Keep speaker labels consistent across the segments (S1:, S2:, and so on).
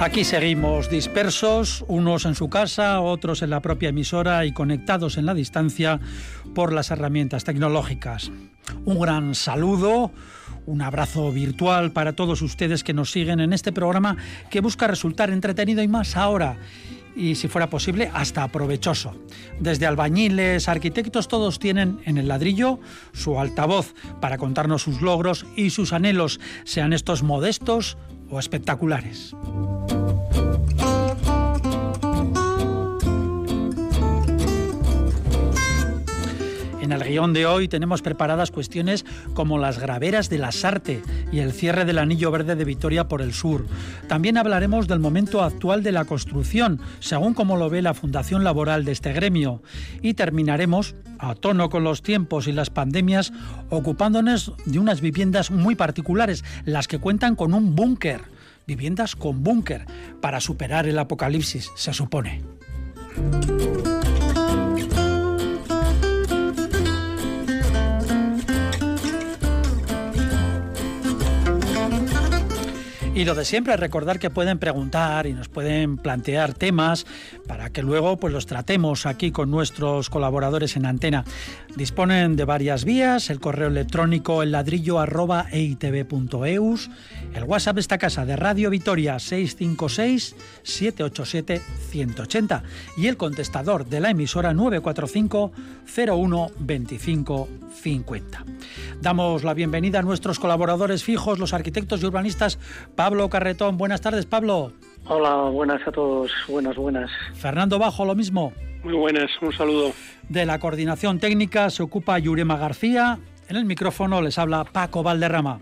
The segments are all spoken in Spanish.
S1: Aquí seguimos dispersos, unos en su casa, otros en la propia emisora y conectados en la distancia por las herramientas tecnológicas. Un gran saludo, un abrazo virtual para todos ustedes que nos siguen en este programa que busca resultar entretenido y más ahora y si fuera posible hasta provechoso. Desde albañiles, arquitectos, todos tienen en el ladrillo su altavoz para contarnos sus logros y sus anhelos, sean estos modestos o espectaculares. En el guion de hoy tenemos preparadas cuestiones como las graveras de la Sarte y el cierre del anillo verde de Vitoria por el sur. También hablaremos del momento actual de la construcción, según como lo ve la Fundación Laboral de este gremio. Y terminaremos, a tono con los tiempos y las pandemias, ocupándonos de unas viviendas muy particulares, las que cuentan con un búnker. Viviendas con búnker para superar el apocalipsis, se supone. Y lo de siempre, recordar que pueden preguntar y nos pueden plantear temas para que luego pues los tratemos aquí con nuestros colaboradores en antena. Disponen de varias vías, el correo electrónico el ladrillo arroba el WhatsApp de esta casa de Radio Vitoria 656 787 180 y el contestador de la emisora 945 01 25 50. Damos la bienvenida a nuestros colaboradores fijos, los arquitectos y urbanistas Carretón. Buenas tardes, Pablo.
S2: Hola, buenas a todos. Buenas, buenas.
S1: Fernando Bajo, lo mismo.
S3: Muy buenas, un saludo.
S1: De la coordinación técnica se ocupa Yurema García. En el micrófono les habla Paco Valderrama.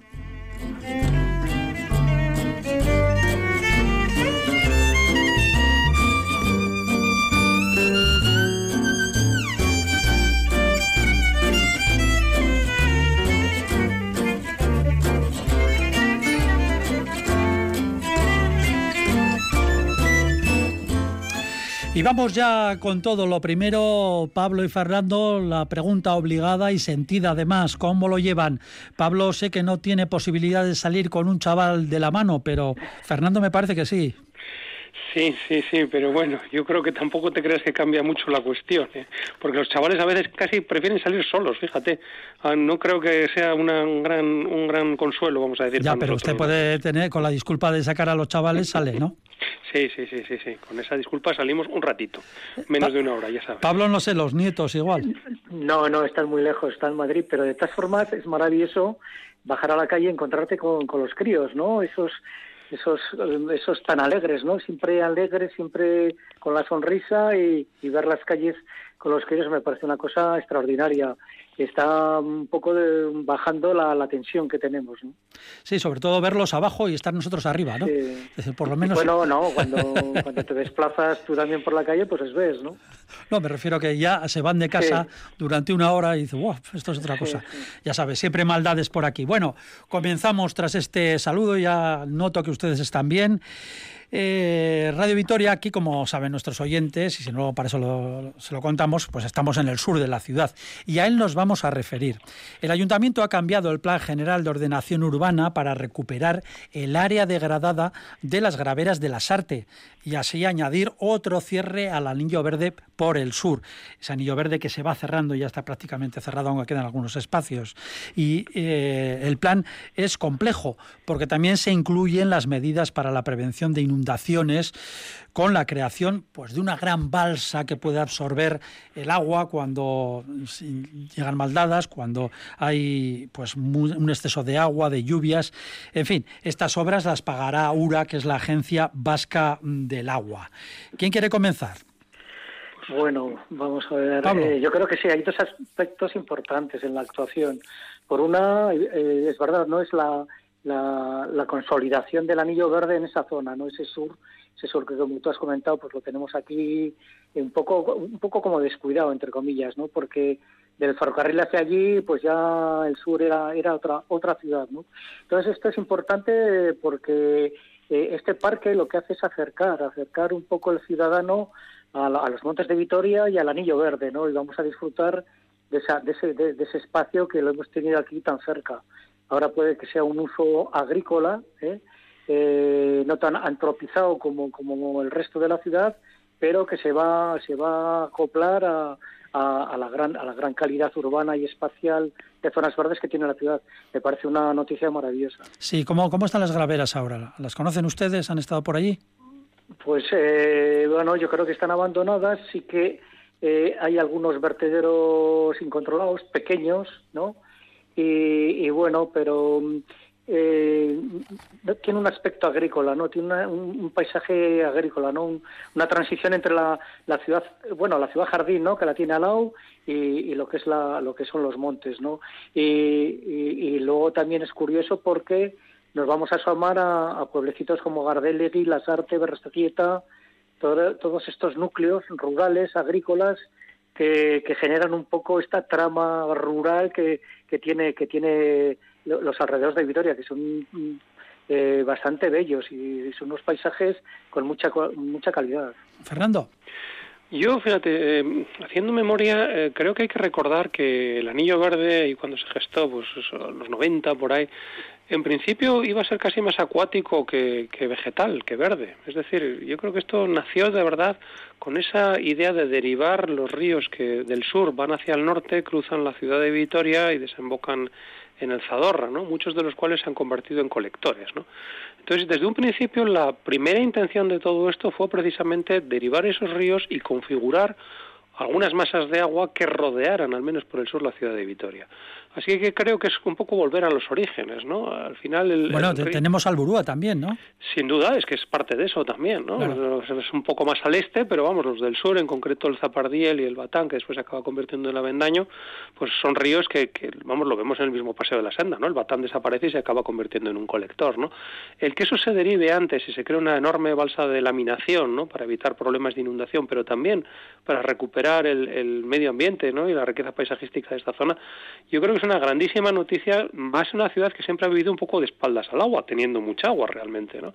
S1: Y vamos ya con todo. Lo primero, Pablo y Fernando, la pregunta obligada y sentida además, ¿cómo lo llevan? Pablo sé que no tiene posibilidad de salir con un chaval de la mano, pero Fernando me parece que sí.
S3: Sí, sí, sí, pero bueno, yo creo que tampoco te creas que cambia mucho la cuestión, ¿eh? porque los chavales a veces casi prefieren salir solos, fíjate. Ah, no creo que sea una, un, gran, un gran consuelo, vamos a decir.
S1: Ya, pero usted puede tener, con la disculpa de sacar a los chavales, sale, ¿no?
S3: Sí, sí, sí, sí, sí. Con esa disculpa salimos un ratito, menos de una hora, ya sabes.
S1: Pablo, no sé, los nietos igual.
S2: No, no, están muy lejos, está en Madrid, pero de todas formas es maravilloso bajar a la calle y encontrarte con, con los críos, ¿no? Esos esos, esos tan alegres, ¿no? Siempre alegres, siempre con la sonrisa y, y ver las calles con los críos me parece una cosa extraordinaria está un poco bajando la, tensión que tenemos. ¿no?
S1: Sí, sobre todo verlos abajo y estar nosotros arriba, ¿no?
S2: por lo menos... Bueno, no, cuando, cuando te desplazas tú también por la calle, pues es ves, ¿no?
S1: No, me refiero a que ya se van de casa durante una hora y dicen, wow, esto es otra cosa. Ya sabes, siempre maldades por aquí. Bueno, comenzamos tras este saludo, ya noto que ustedes están bien. Eh, Radio Vitoria, aquí, como saben nuestros oyentes, y si no, para eso se lo contamos, pues estamos en el sur de la ciudad y a él nos vamos a referir. El ayuntamiento ha cambiado el Plan General de Ordenación Urbana para recuperar el área degradada de las graveras de la Sarte y así añadir otro cierre al anillo verde por el sur. Ese anillo verde que se va cerrando, ya está prácticamente cerrado, aunque quedan algunos espacios. Y eh, el plan es complejo porque también se incluyen las medidas para la prevención de inundaciones inundaciones con la creación pues, de una gran balsa que puede absorber el agua cuando llegan maldadas, cuando hay pues, un exceso de agua, de lluvias. En fin, estas obras las pagará URA, que es la Agencia Vasca del Agua. ¿Quién quiere comenzar?
S2: Bueno, vamos a ver. Eh, yo creo que sí, hay dos aspectos importantes en la actuación. Por una, eh, es verdad, no es la la, consolidación del anillo verde en esa zona, no ese sur, ese sur que como tú has comentado, pues lo tenemos aquí un poco, un poco como descuidado entre comillas, ¿no? Porque del ferrocarril hacia allí, pues ya el sur era, era otra, otra ciudad. ¿no? Entonces esto es importante porque eh, este parque lo que hace es acercar, acercar un poco el ciudadano a, los montes de Vitoria y al Anillo Verde, ¿no? Y vamos a disfrutar de, ese, de, ese espacio que lo hemos tenido aquí tan cerca. Ahora puede que sea un uso agrícola, ¿eh? Eh, no tan antropizado como, como el resto de la ciudad, pero que se va, se va a acoplar a, a, la gran, a la gran calidad urbana y espacial de zonas verdes que tiene la ciudad. Me parece una noticia maravillosa.
S1: Sí, ¿cómo, cómo están las graveras ahora? ¿Las conocen ustedes? ¿Han estado por allí?
S2: Pues eh, bueno, yo creo que están abandonadas, sí que eh, hay algunos vertederos incontrolados, pequeños, ¿no? Y bueno, pero eh, tiene un aspecto agrícola, ¿no? Tiene un, paisaje agrícola, ¿no? una transición entre la, ciudad, bueno, la ciudad jardín, ¿no? Que la tiene al lado y, lo que es la, lo que son los montes, ¿no? Y, luego también es curioso porque nos vamos a asomar a, pueblecitos como Gardelegui, Lasarte, Berrestaquieta, todos estos núcleos rurales, agrícolas, que, que, generan un poco esta trama rural que, que tiene que tiene los alrededores de Vitoria, que son eh, bastante bellos y son unos paisajes con mucha, mucha calidad.
S1: Fernando.
S3: Yo, fíjate, eh, haciendo memoria, eh, creo que hay que recordar que el Anillo Verde, y cuando se gestó, pues los 90 por ahí, en principio iba a ser casi más acuático que, vegetal, que verde. Es decir, yo creo que esto nació de verdad con esa idea de derivar los ríos que del sur van hacia el norte, cruzan la ciudad de Vitoria y desembocan en el Zadorra, ¿no? muchos de los cuales se han convertido en colectores. ¿no? Entonces, desde un principio, la primera intención de todo esto fue precisamente derivar esos ríos y configurar algunas masas de agua que rodearan, al menos por el sur, la ciudad de Vitoria. Así que creo que es un poco volver a los orígenes, ¿no? Al final... El,
S1: bueno, tenemos Alburúa también, ¿no?
S3: Sin duda, es que es parte de eso también, ¿no? Es un poco más al este, pero vamos, los del sur, en concreto el Zapardiel y el Batán, que después se acaba convirtiendo en Avendaño, pues son ríos que, que, vamos, lo vemos en el mismo paseo de la senda, ¿no? El Batán desaparece y se acaba convirtiendo en un colector, ¿no? El que eso se derive antes y se crea una enorme balsa de laminación, ¿no? Para evitar problemas de inundación, pero también para recuperar el, el medio ambiente, ¿no? Y la riqueza paisajística de esta zona, yo creo que es una grandísima noticia, más una ciudad que siempre ha vivido un poco de espaldas al agua, teniendo mucha agua realmente, ¿no?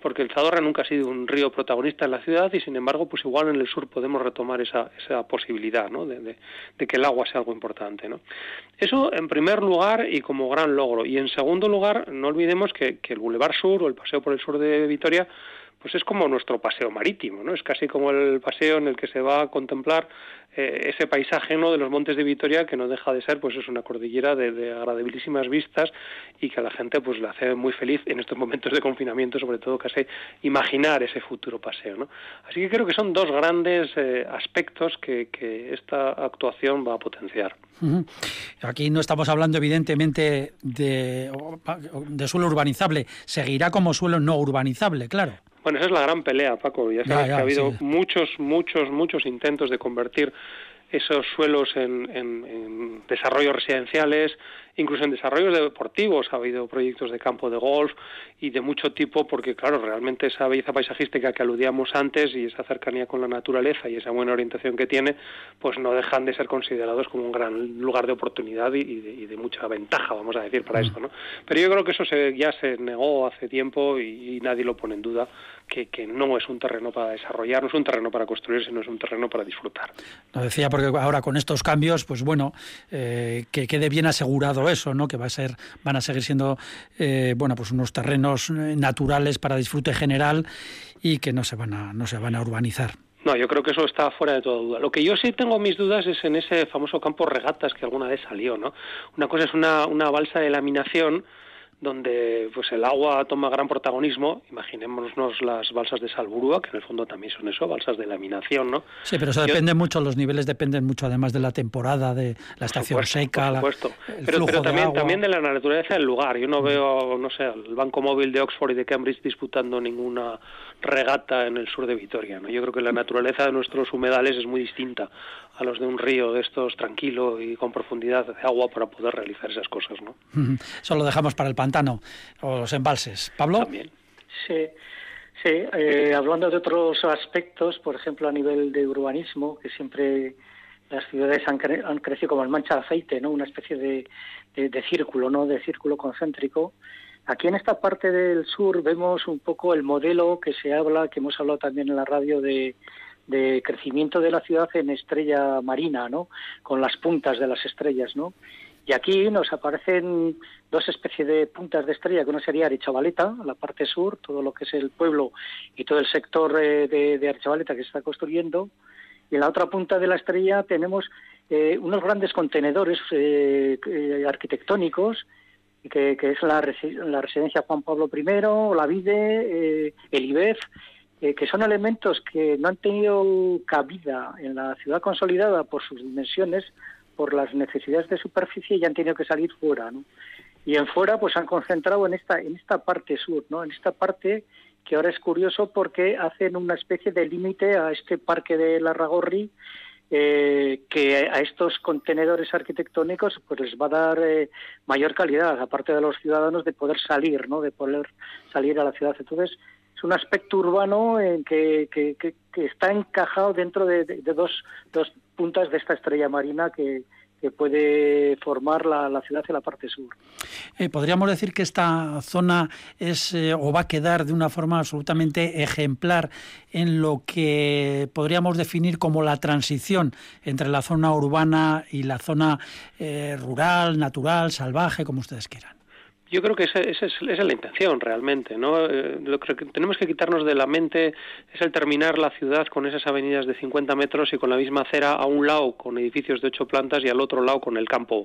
S3: Porque el Zadorra nunca ha sido un río protagonista en la ciudad y sin embargo, pues igual en el sur podemos retomar esa, esa posibilidad, ¿no? De, que el agua sea algo importante, ¿no? Eso en primer lugar y como gran logro. Y en segundo lugar, no olvidemos que, que el Boulevard Sur o el paseo por el sur de Vitoria pues es como nuestro paseo marítimo, ¿no? Es casi como el paseo en el que se va a contemplar eh, ese paisaje ¿no? de los montes de Vitoria que no deja de ser pues es una cordillera de, agradabilísimas vistas y que a la gente pues le hace muy feliz en estos momentos de confinamiento sobre todo casi imaginar ese futuro paseo ¿no? así que creo que son dos grandes eh, aspectos que, esta actuación va a potenciar
S1: aquí no estamos hablando evidentemente de, de suelo urbanizable seguirá como suelo no urbanizable claro
S3: bueno, esa es la gran pelea, Paco. Ya sabes que ha habido muchos, muchos, muchos intentos de convertir esos suelos en, en, desarrollos residenciales, incluso en desarrollos deportivos. Ha habido proyectos de campo de golf y de mucho tipo, porque claro, realmente esa belleza paisajística que aludíamos antes y esa cercanía con la naturaleza y esa buena orientación que tiene, pues no dejan de ser considerados como un gran lugar de oportunidad y, de, mucha ventaja, vamos a decir, para mm. esto. ¿no? Pero yo creo que eso se, ya se negó hace tiempo y, nadie lo pone en duda, que, que, no es un terreno para desarrollar, no es un terreno para construir, sino es un terreno para disfrutar.
S1: Lo decía porque ahora con estos cambios, pues bueno, eh, que quede bien asegurado eso, ¿no? Que va a ser, van a seguir siendo, eh, bueno, pues unos terrenos eh, naturales para disfrute general y que no se van a, no se van a urbanizar.
S3: No, yo creo que eso está fuera de toda duda. Lo que yo sí tengo mis dudas es en ese famoso campo regatas que alguna vez salió, ¿no? Una cosa es una, una balsa de laminación donde pues el agua toma gran protagonismo. Imaginémonos las balsas de Salburúa, que en el fondo también son eso, balsas de laminación, ¿no?
S1: Sí, pero eso depende mucho, los niveles dependen mucho además de la temporada, de la estación seca,
S3: por supuesto. pero, pero también, también de la naturaleza del lugar. Yo no mm. veo, no sé, el Banco Móvil de Oxford y de Cambridge disputando ninguna regata en el sur de Vitoria, ¿no? Yo creo que la naturaleza de nuestros humedales es muy distinta a los de un río de estos tranquilo y con profundidad de agua para poder realizar esas cosas, ¿no?
S1: Eso lo dejamos para el pantano o los embalses. Pablo.
S3: También.
S2: Sí. Sí, eh, hablando de otros aspectos, por ejemplo, a nivel de urbanismo, que siempre las ciudades han, crecido como el mancha de aceite, ¿no? Una especie de, de, círculo, ¿no? De círculo concéntrico. Aquí en esta parte del sur vemos un poco el modelo que se habla, que hemos hablado también en la radio de, de crecimiento de la ciudad en estrella marina, ¿no? Con las puntas de las estrellas, ¿no? Y aquí nos aparecen dos especies de puntas de estrella, que una sería Arechavaleta, la parte sur, todo lo que es el pueblo y todo el sector eh, de, de que se está construyendo. Y en la otra punta de la estrella tenemos eh, unos grandes contenedores eh, arquitectónicos, que, es la, residencia Juan Pablo I, la Vide, el IBEF, que son elementos que no han tenido cabida en la ciudad consolidada por sus dimensiones, por las necesidades de superficie y han tenido que salir fuera, ¿no? Y en fuera pues han concentrado en esta en esta parte sur, ¿no? En esta parte que ahora es curioso porque hacen una especie de límite a este parque de Larragorri eh, que a estos contenedores arquitectónicos pues les va a dar eh, mayor calidad, aparte de los ciudadanos, de poder salir, ¿no? De poder salir a la ciudad. Entonces, es un aspecto urbano en que, que, está encajado dentro de, dos, dos puntas de esta estrella marina que, puede formar la, ciudad en la parte sur.
S1: Eh, podríamos decir que esta zona es eh, o va a quedar de una forma absolutamente ejemplar en lo que podríamos definir como la transición entre la zona urbana y la zona eh, rural, natural, salvaje, como ustedes quieran.
S3: Yo creo que esa, esa, es, la intención realmente, ¿no? Eh, lo que tenemos que quitarnos de la mente es el terminar la ciudad con esas avenidas de 50 metros y con la misma acera a un lado con edificios de ocho plantas y al otro lado con el campo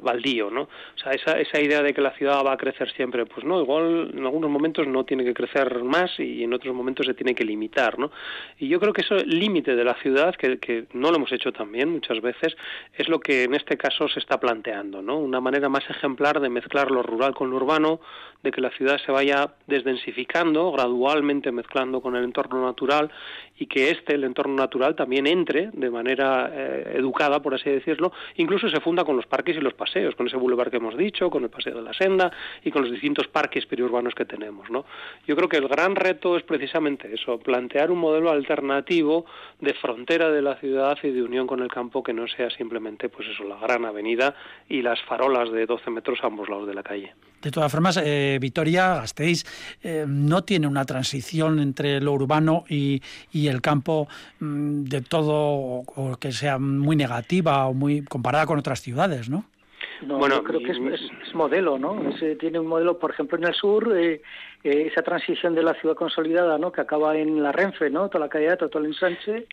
S3: baldío, ¿no? O sea, esa, idea de que la ciudad va a crecer siempre, pues no, igual en algunos momentos no tiene que crecer más y en otros momentos se tiene que limitar, ¿no? Y yo creo que ese límite de la ciudad, que, no lo hemos hecho también muchas veces, es lo que en este caso se está planteando, ¿no? Una manera más ejemplar de mezclar lo rural con lo urbano, de que la ciudad se vaya desdensificando, gradualmente mezclando con el entorno natural y que este, el entorno natural, también entre de manera eh, educada, por así decirlo, incluso se funda con los parques y los paseos, con ese boulevard que hemos dicho, con el paseo de la senda y con los distintos parques periurbanos que tenemos, ¿no? Yo creo que el gran reto es precisamente eso, plantear un modelo alternativo de frontera de la ciudad y de unión con el campo que no sea simplemente, pues eso, la gran avenida y las farolas de 12 metros a ambos lados de la calle.
S1: De todas formas, eh, Vitoria, Gasteiz, eh, no tiene una transición entre lo urbano y, el campo mm, de todo o, que sea muy negativa o muy comparada con otras ciudades, ¿no?
S2: No, bueno, creo que es, modelo, ¿no? tiene un modelo, por ejemplo, en el sur, eh, eh, esa transición de la ciudad consolidada, ¿no? Que acaba en la Renfe, ¿no? Toda la calle, todo el ensanche,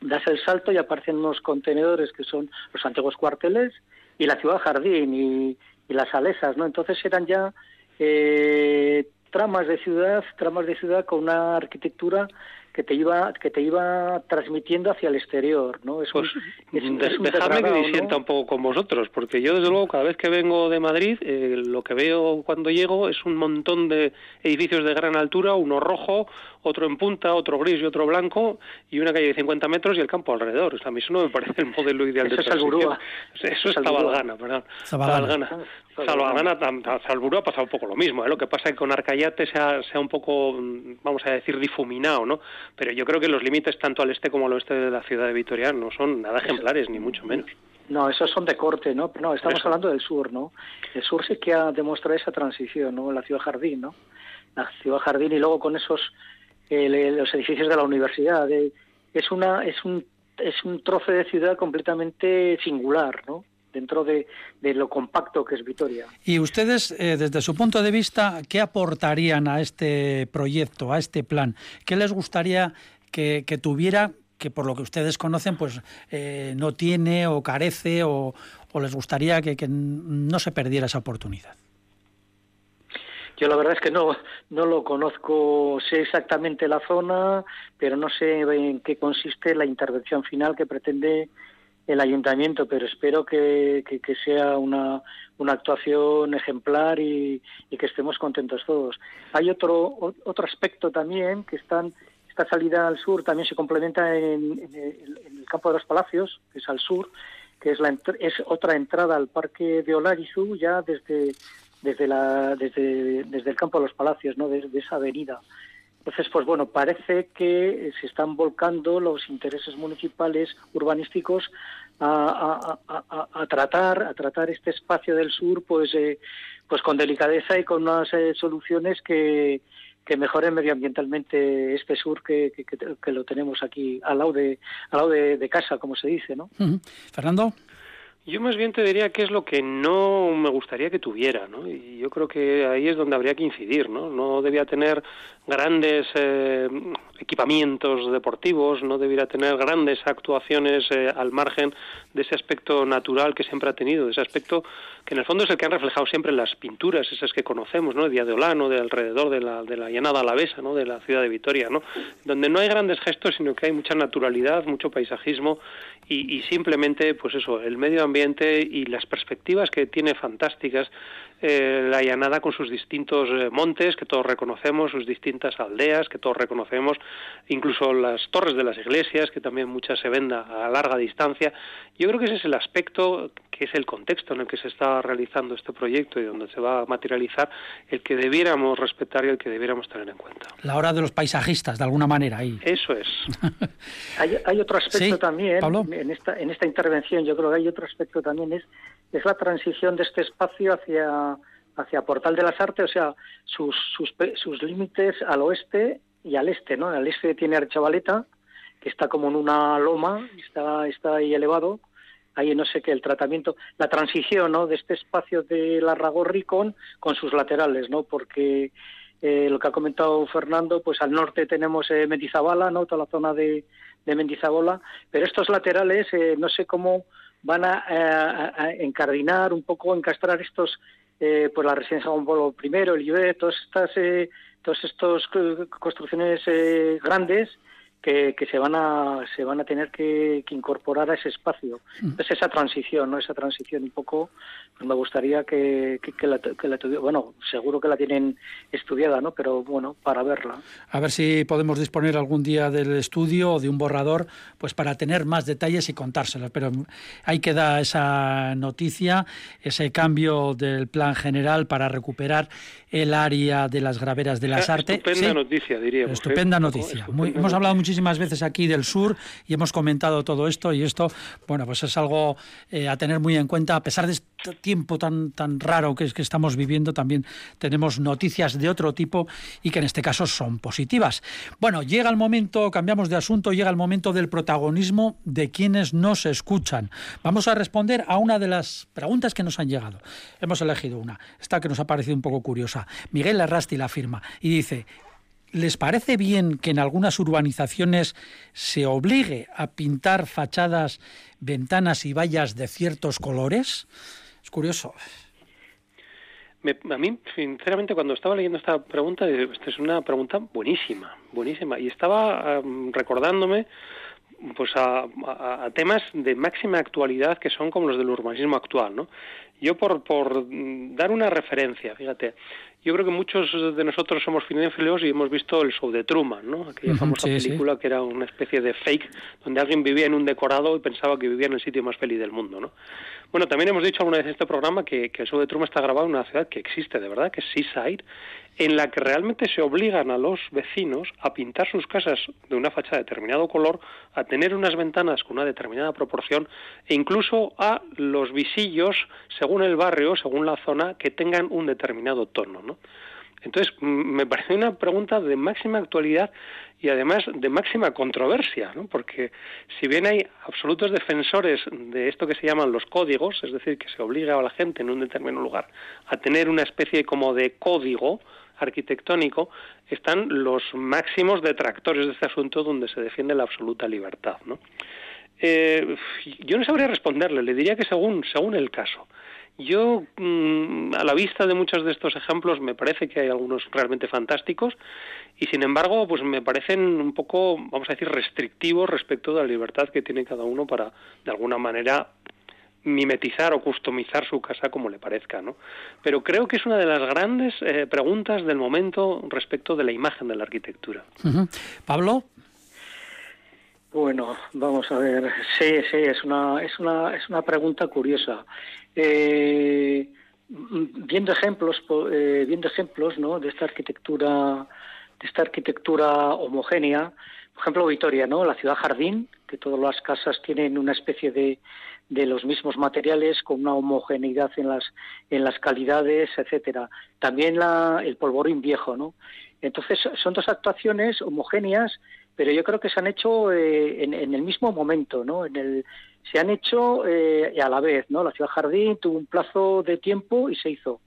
S2: das el salto y aparecen unos contenedores que son los antiguos cuarteles y la ciudad jardín y, y las alesas, ¿no? Entonces eran ya eh, tramas de ciudad, tramas de ciudad con una arquitectura que te iba que te iba transmitiendo hacia el exterior, ¿no?
S3: Es, pues, dejadme que disienta un poco con vosotros, porque yo desde luego cada vez que vengo de Madrid eh, lo que veo cuando llego es un montón de edificios de gran altura, uno rojo, otro en punta, otro gris y otro blanco, y una calle de 50 metros y el campo alrededor. O a mí eso no me parece el modelo ideal de transición. Eso es Zabalgana, perdón. Zabalgana. Zabalgana, Salburú ha pasado un poco lo mismo. ¿eh? Lo que pasa es que con Arcayate se ha, se ha un poco, vamos a decir, difuminado, ¿no? Pero yo creo que los límites tanto al este como al oeste de la ciudad de Vitoria no son nada ejemplares, ni mucho menos.
S2: No, esos son de corte, ¿no? No, estamos hablando del sur, ¿no? El sur sí que ha demostrado esa transición, ¿no? La ciudad jardín, ¿no? La ciudad jardín y luego con esos los edificios de la universidad. es una es un es un trozo de ciudad completamente singular, ¿no? Dentro de, lo compacto que es Vitoria.
S1: Y ustedes, eh, desde su punto de vista, ¿qué aportarían a este proyecto, a este plan? ¿Qué les gustaría que, tuviera que por lo que ustedes conocen, pues eh, no tiene o carece o, les gustaría que no se perdiera esa oportunidad?
S2: Yo la verdad es que no, no lo conozco, sé exactamente la zona, pero no sé en qué consiste la intervención final que pretende el ayuntamiento, pero espero que, que, sea una, una actuación ejemplar y, que estemos contentos todos. Hay otro, otro aspecto también que están, esta salida al sur también se complementa en, el, campo de los palacios, que es al sur, que es, la, es otra entrada al parque de Olarizu ya desde desde, la, desde, desde el campo de los palacios, ¿no? desde esa avenida. Entonces, pues bueno, parece que se están volcando los intereses municipales urbanísticos a, tratar a tratar este espacio del sur, pues eh, pues con delicadeza y con unas eh, soluciones que, mejoren medioambientalmente este sur que, que, lo tenemos aquí al lado de al lado de, casa, como se dice, ¿no?
S1: Fernando.
S3: Yo más bien te diría qué es lo que no me gustaría que tuviera, ¿no? Y yo creo que ahí es donde habría que incidir, ¿no? No debía tener grandes eh, equipamientos deportivos, no debiera tener grandes actuaciones eh, al margen de ese aspecto natural que siempre ha tenido, de ese aspecto que en el fondo es el que han reflejado siempre las pinturas, esas que conocemos, ¿no? De Olano, de alrededor de la, de la llanada alavesa, ¿no? De la ciudad de Vitoria, ¿no? Donde no hay grandes gestos, sino que hay mucha naturalidad, mucho paisajismo y, y simplemente, pues eso, el medio ambiente y las perspectivas que tiene fantásticas eh, la llanada con sus distintos eh, montes que todos reconocemos, sus distintas aldeas que todos reconocemos, incluso las torres de las iglesias que también muchas se ven a larga distancia. Yo creo que ese es el aspecto, que es el contexto en el que se está realizando este proyecto y donde se va a materializar, el que debiéramos respetar y el que debiéramos tener en cuenta.
S1: La hora de los paisajistas, de alguna manera, ahí.
S3: Eso es.
S2: hay, otro aspecto también, en esta, en esta intervención, yo creo que hay otro aspecto también, es es la transición de este espacio hacia, hacia Portal de las Artes, o sea, sus, sus, sus límites al oeste y al este, ¿no? Al este tiene Archavaleta, que está como en una loma, está, está ahí elevado, ahí no sé qué, el tratamiento, la transición, ¿no? De este espacio de la Ragorri con, sus laterales, ¿no? Porque eh, lo que ha comentado Fernando, pues al norte tenemos eh, Mendizabala, ¿no? Toda la zona de, de Mendizabola, pero estos laterales, eh, no sé cómo van a, encardinar un poco, encastrar estos, eh, pues la residencia Juan Pablo I, el IUE, todas estas, eh, todas estas construcciones eh, grandes que, que, se van a se van a tener que, incorporar a ese espacio. Mm. Entonces esa transición, ¿no? Esa transición un poco, pues me gustaría que, que, la, que la bueno, seguro que la tienen estudiada, ¿no? Pero bueno, para verla.
S1: A ver si podemos disponer algún día del estudio o de un borrador, pues para tener más detalles y contárselos. Pero ahí queda esa noticia, ese cambio del plan general para recuperar el área de las graveras de las ah, artes.
S3: Estupenda noticia, diríamos.
S1: ¿eh? Estupenda noticia. hemos hablado muchísimas veces aquí del sur y hemos comentado todo esto y esto, bueno, pues es algo eh, a tener muy en cuenta. A pesar de este tiempo tan, tan raro que, es que estamos viviendo, también tenemos noticias de otro tipo y que en este caso son positivas. Bueno, llega el momento, cambiamos de asunto, llega el momento del protagonismo de quienes nos escuchan. Vamos a responder a una de las preguntas que nos han llegado. Hemos elegido una, esta que nos ha parecido un poco curiosa. Miguel Arrasti la firma y dice, ¿les parece bien que en algunas urbanizaciones se obligue a pintar fachadas, ventanas y vallas de ciertos colores? Es curioso.
S3: a mí, sinceramente, cuando estaba leyendo esta pregunta, esta es una pregunta buenísima, buenísima. Y estaba recordándome pues a, a, temas de máxima actualidad que son como los del urbanismo actual, ¿no? Yo por, por dar una referencia, fíjate, yo creo que muchos de nosotros somos cinéfilos y hemos visto el show de Truman, ¿no? Aquella famosa película que era una especie de fake donde alguien vivía en un decorado y pensaba que vivía en el sitio más feliz del mundo, ¿no? Bueno, también hemos dicho alguna vez en este programa que, que el show de Truman está grabado en una ciudad que existe de verdad, que es Seaside, en la que realmente se obligan a los vecinos a pintar sus casas de una fachada de determinado color, a tener unas ventanas con una determinada proporción e incluso a los visillos, según el barrio, según la zona, que tengan un determinado tono. ¿no? Entonces, me parece una pregunta de máxima actualidad y además de máxima controversia, ¿no? porque si bien hay absolutos defensores de esto que se llaman los códigos, es decir, que se obliga a la gente en un determinado lugar a tener una especie como de código arquitectónico, están los máximos detractores de este asunto donde se defiende la absoluta libertad. ¿no? Eh, yo no sabría responderle, le diría que según, según el caso. Yo, mm, a la vista de muchos de estos ejemplos, me parece que hay algunos realmente fantásticos y, sin embargo, pues me parecen un poco, vamos a decir, restrictivos respecto de la libertad que tiene cada uno para, de alguna manera, mimetizar o customizar su casa como le parezca, ¿no? Pero creo que es una de las grandes eh, preguntas del momento respecto de la imagen de la arquitectura.
S1: Pablo.
S2: Bueno, vamos a ver. Sí, sí, es una, es una, es una pregunta curiosa. Eh, viendo ejemplos, eh, viendo ejemplos, ¿no? De esta arquitectura de esta arquitectura homogénea. Por ejemplo, Vitoria, ¿no? La ciudad jardín, que todas las casas tienen una especie de, de los mismos materiales con una homogeneidad en las en las calidades, etcétera. También la, el polvorín viejo, ¿no? Entonces son dos actuaciones homogéneas, pero yo creo que se han hecho eh, en, en, el mismo momento, ¿no? En el se han hecho eh, a la vez, ¿no? La ciudad jardín tuvo un plazo de tiempo y se hizo.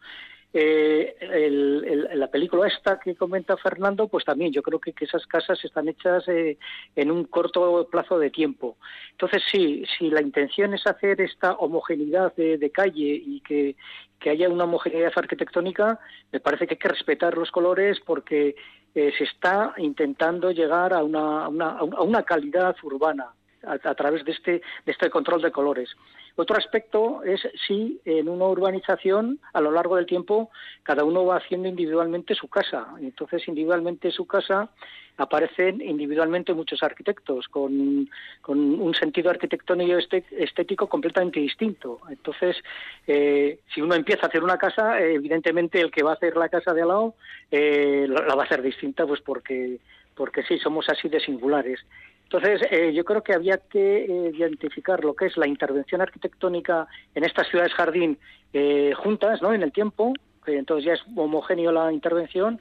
S2: Eh, el, la película esta que comenta Fernando, pues también yo creo que, que esas casas están hechas eh, en un corto plazo de tiempo. Entonces sí, si la intención es hacer esta homogeneidad de, calle y que, que, haya una homogeneidad arquitectónica, me parece que hay que respetar los colores porque eh, se está intentando llegar a una, a una, a una calidad urbana a, través de este, de este control de colores. Otro aspecto es si en una urbanización, a lo largo del tiempo, cada uno va haciendo individualmente su casa. Entonces, individualmente su casa aparecen individualmente muchos arquitectos con, con un sentido arquitectónico estético completamente distinto. Entonces, eh, si uno empieza a hacer una casa, evidentemente el que va a hacer la casa de al lado eh, la va a hacer distinta, pues porque porque sí, somos así de singulares. Entonces, eh, yo creo que había que eh, identificar lo que es la intervención arquitectónica en estas ciudades jardín eh, juntas, ¿no? En el tiempo, entonces ya es homogéneo la intervención,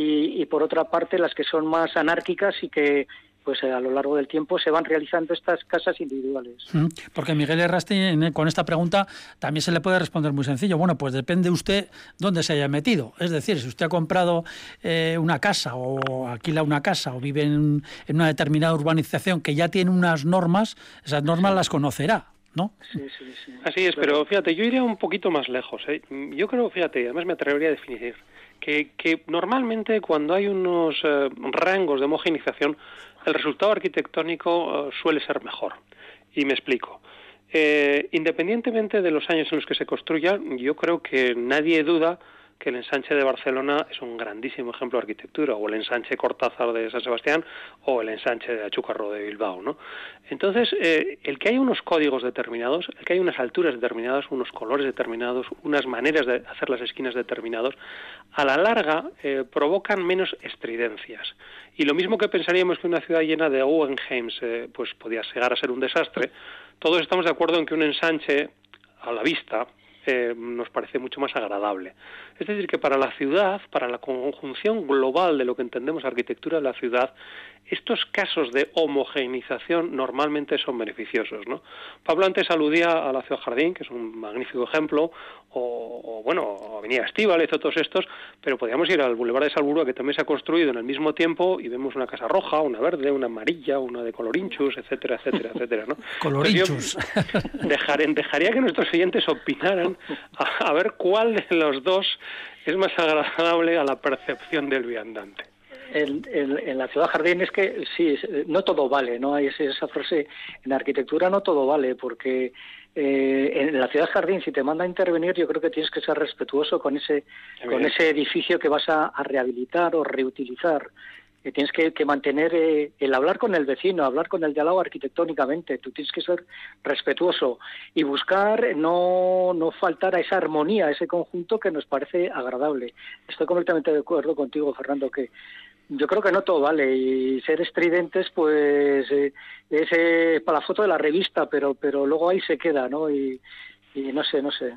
S2: y, por otra parte las que son más anárquicas y que pues a lo largo del tiempo se van realizando estas casas individuales.
S1: Porque Miguel Errasti, con esta pregunta también se le puede responder muy sencillo. Bueno, pues depende usted dónde se haya metido. Es decir, si usted ha comprado eh, una casa o alquila una casa o vive en, en, una determinada urbanización que ya tiene unas normas, esas normas las conocerá. ¿No?
S3: Sí, sí, sí. Así es, pero fíjate, yo iría un poquito más lejos. ¿eh? Yo creo, fíjate, además me atrevería a definir que, que normalmente cuando hay unos eh, rangos de homogenización, el resultado arquitectónico uh, suele ser mejor. Y me explico. Eh, independientemente de los años en los que se construya, yo creo que nadie duda que el ensanche de Barcelona es un grandísimo ejemplo de arquitectura, o el ensanche Cortázar de San Sebastián, o el ensanche de Achúcarro de Bilbao, ¿no? Entonces, eh, el que hay unos códigos determinados, el que hay unas alturas determinadas, unos colores determinados, unas maneras de hacer las esquinas determinados, a la larga eh, provocan menos estridencias. Y lo mismo que pensaríamos que una ciudad llena de Guggenheims eh, pues podía llegar a ser un desastre, todos estamos de acuerdo en que un ensanche a la vista eh, nos parece mucho más agradable. Es decir, que para la ciudad, para la conjunción global de lo que entendemos arquitectura de la ciudad, estos casos de homogeneización normalmente son beneficiosos. ¿no? Pablo antes aludía a la Ciudad Jardín, que es un magnífico ejemplo, o, o bueno, Avenida Estíbal, todos estos, pero podríamos ir al Boulevard de Salburua, que también se ha construido en el mismo tiempo, y vemos una casa roja, una verde, una amarilla, una de colorinchus, etcétera, etcétera, etcétera. ¿no?
S1: Colorinchus.
S3: Dejaré, dejaría que nuestros oyentes opinaran a, a ver cuál de los dos es más agradable a la percepción del viandante.
S2: En, en, en, la ciudad jardín es que sí, no todo vale, ¿no? Hay esa frase, en arquitectura no todo vale, porque eh, en la ciudad jardín, si te manda a intervenir, yo creo que tienes que ser respetuoso con ese, con ese edificio que vas a, a rehabilitar o reutilizar que tienes que, mantener eh, el hablar con el vecino, hablar con el de al arquitectónicamente. Tú tienes que ser respetuoso y buscar no, no faltar a esa armonía, a ese conjunto que nos parece agradable. Estoy completamente de acuerdo contigo, Fernando, que yo creo que no todo vale y ser estridentes pues eh, es eh, para la foto de la revista, pero pero luego ahí se queda, ¿no? Y, y no sé, no sé.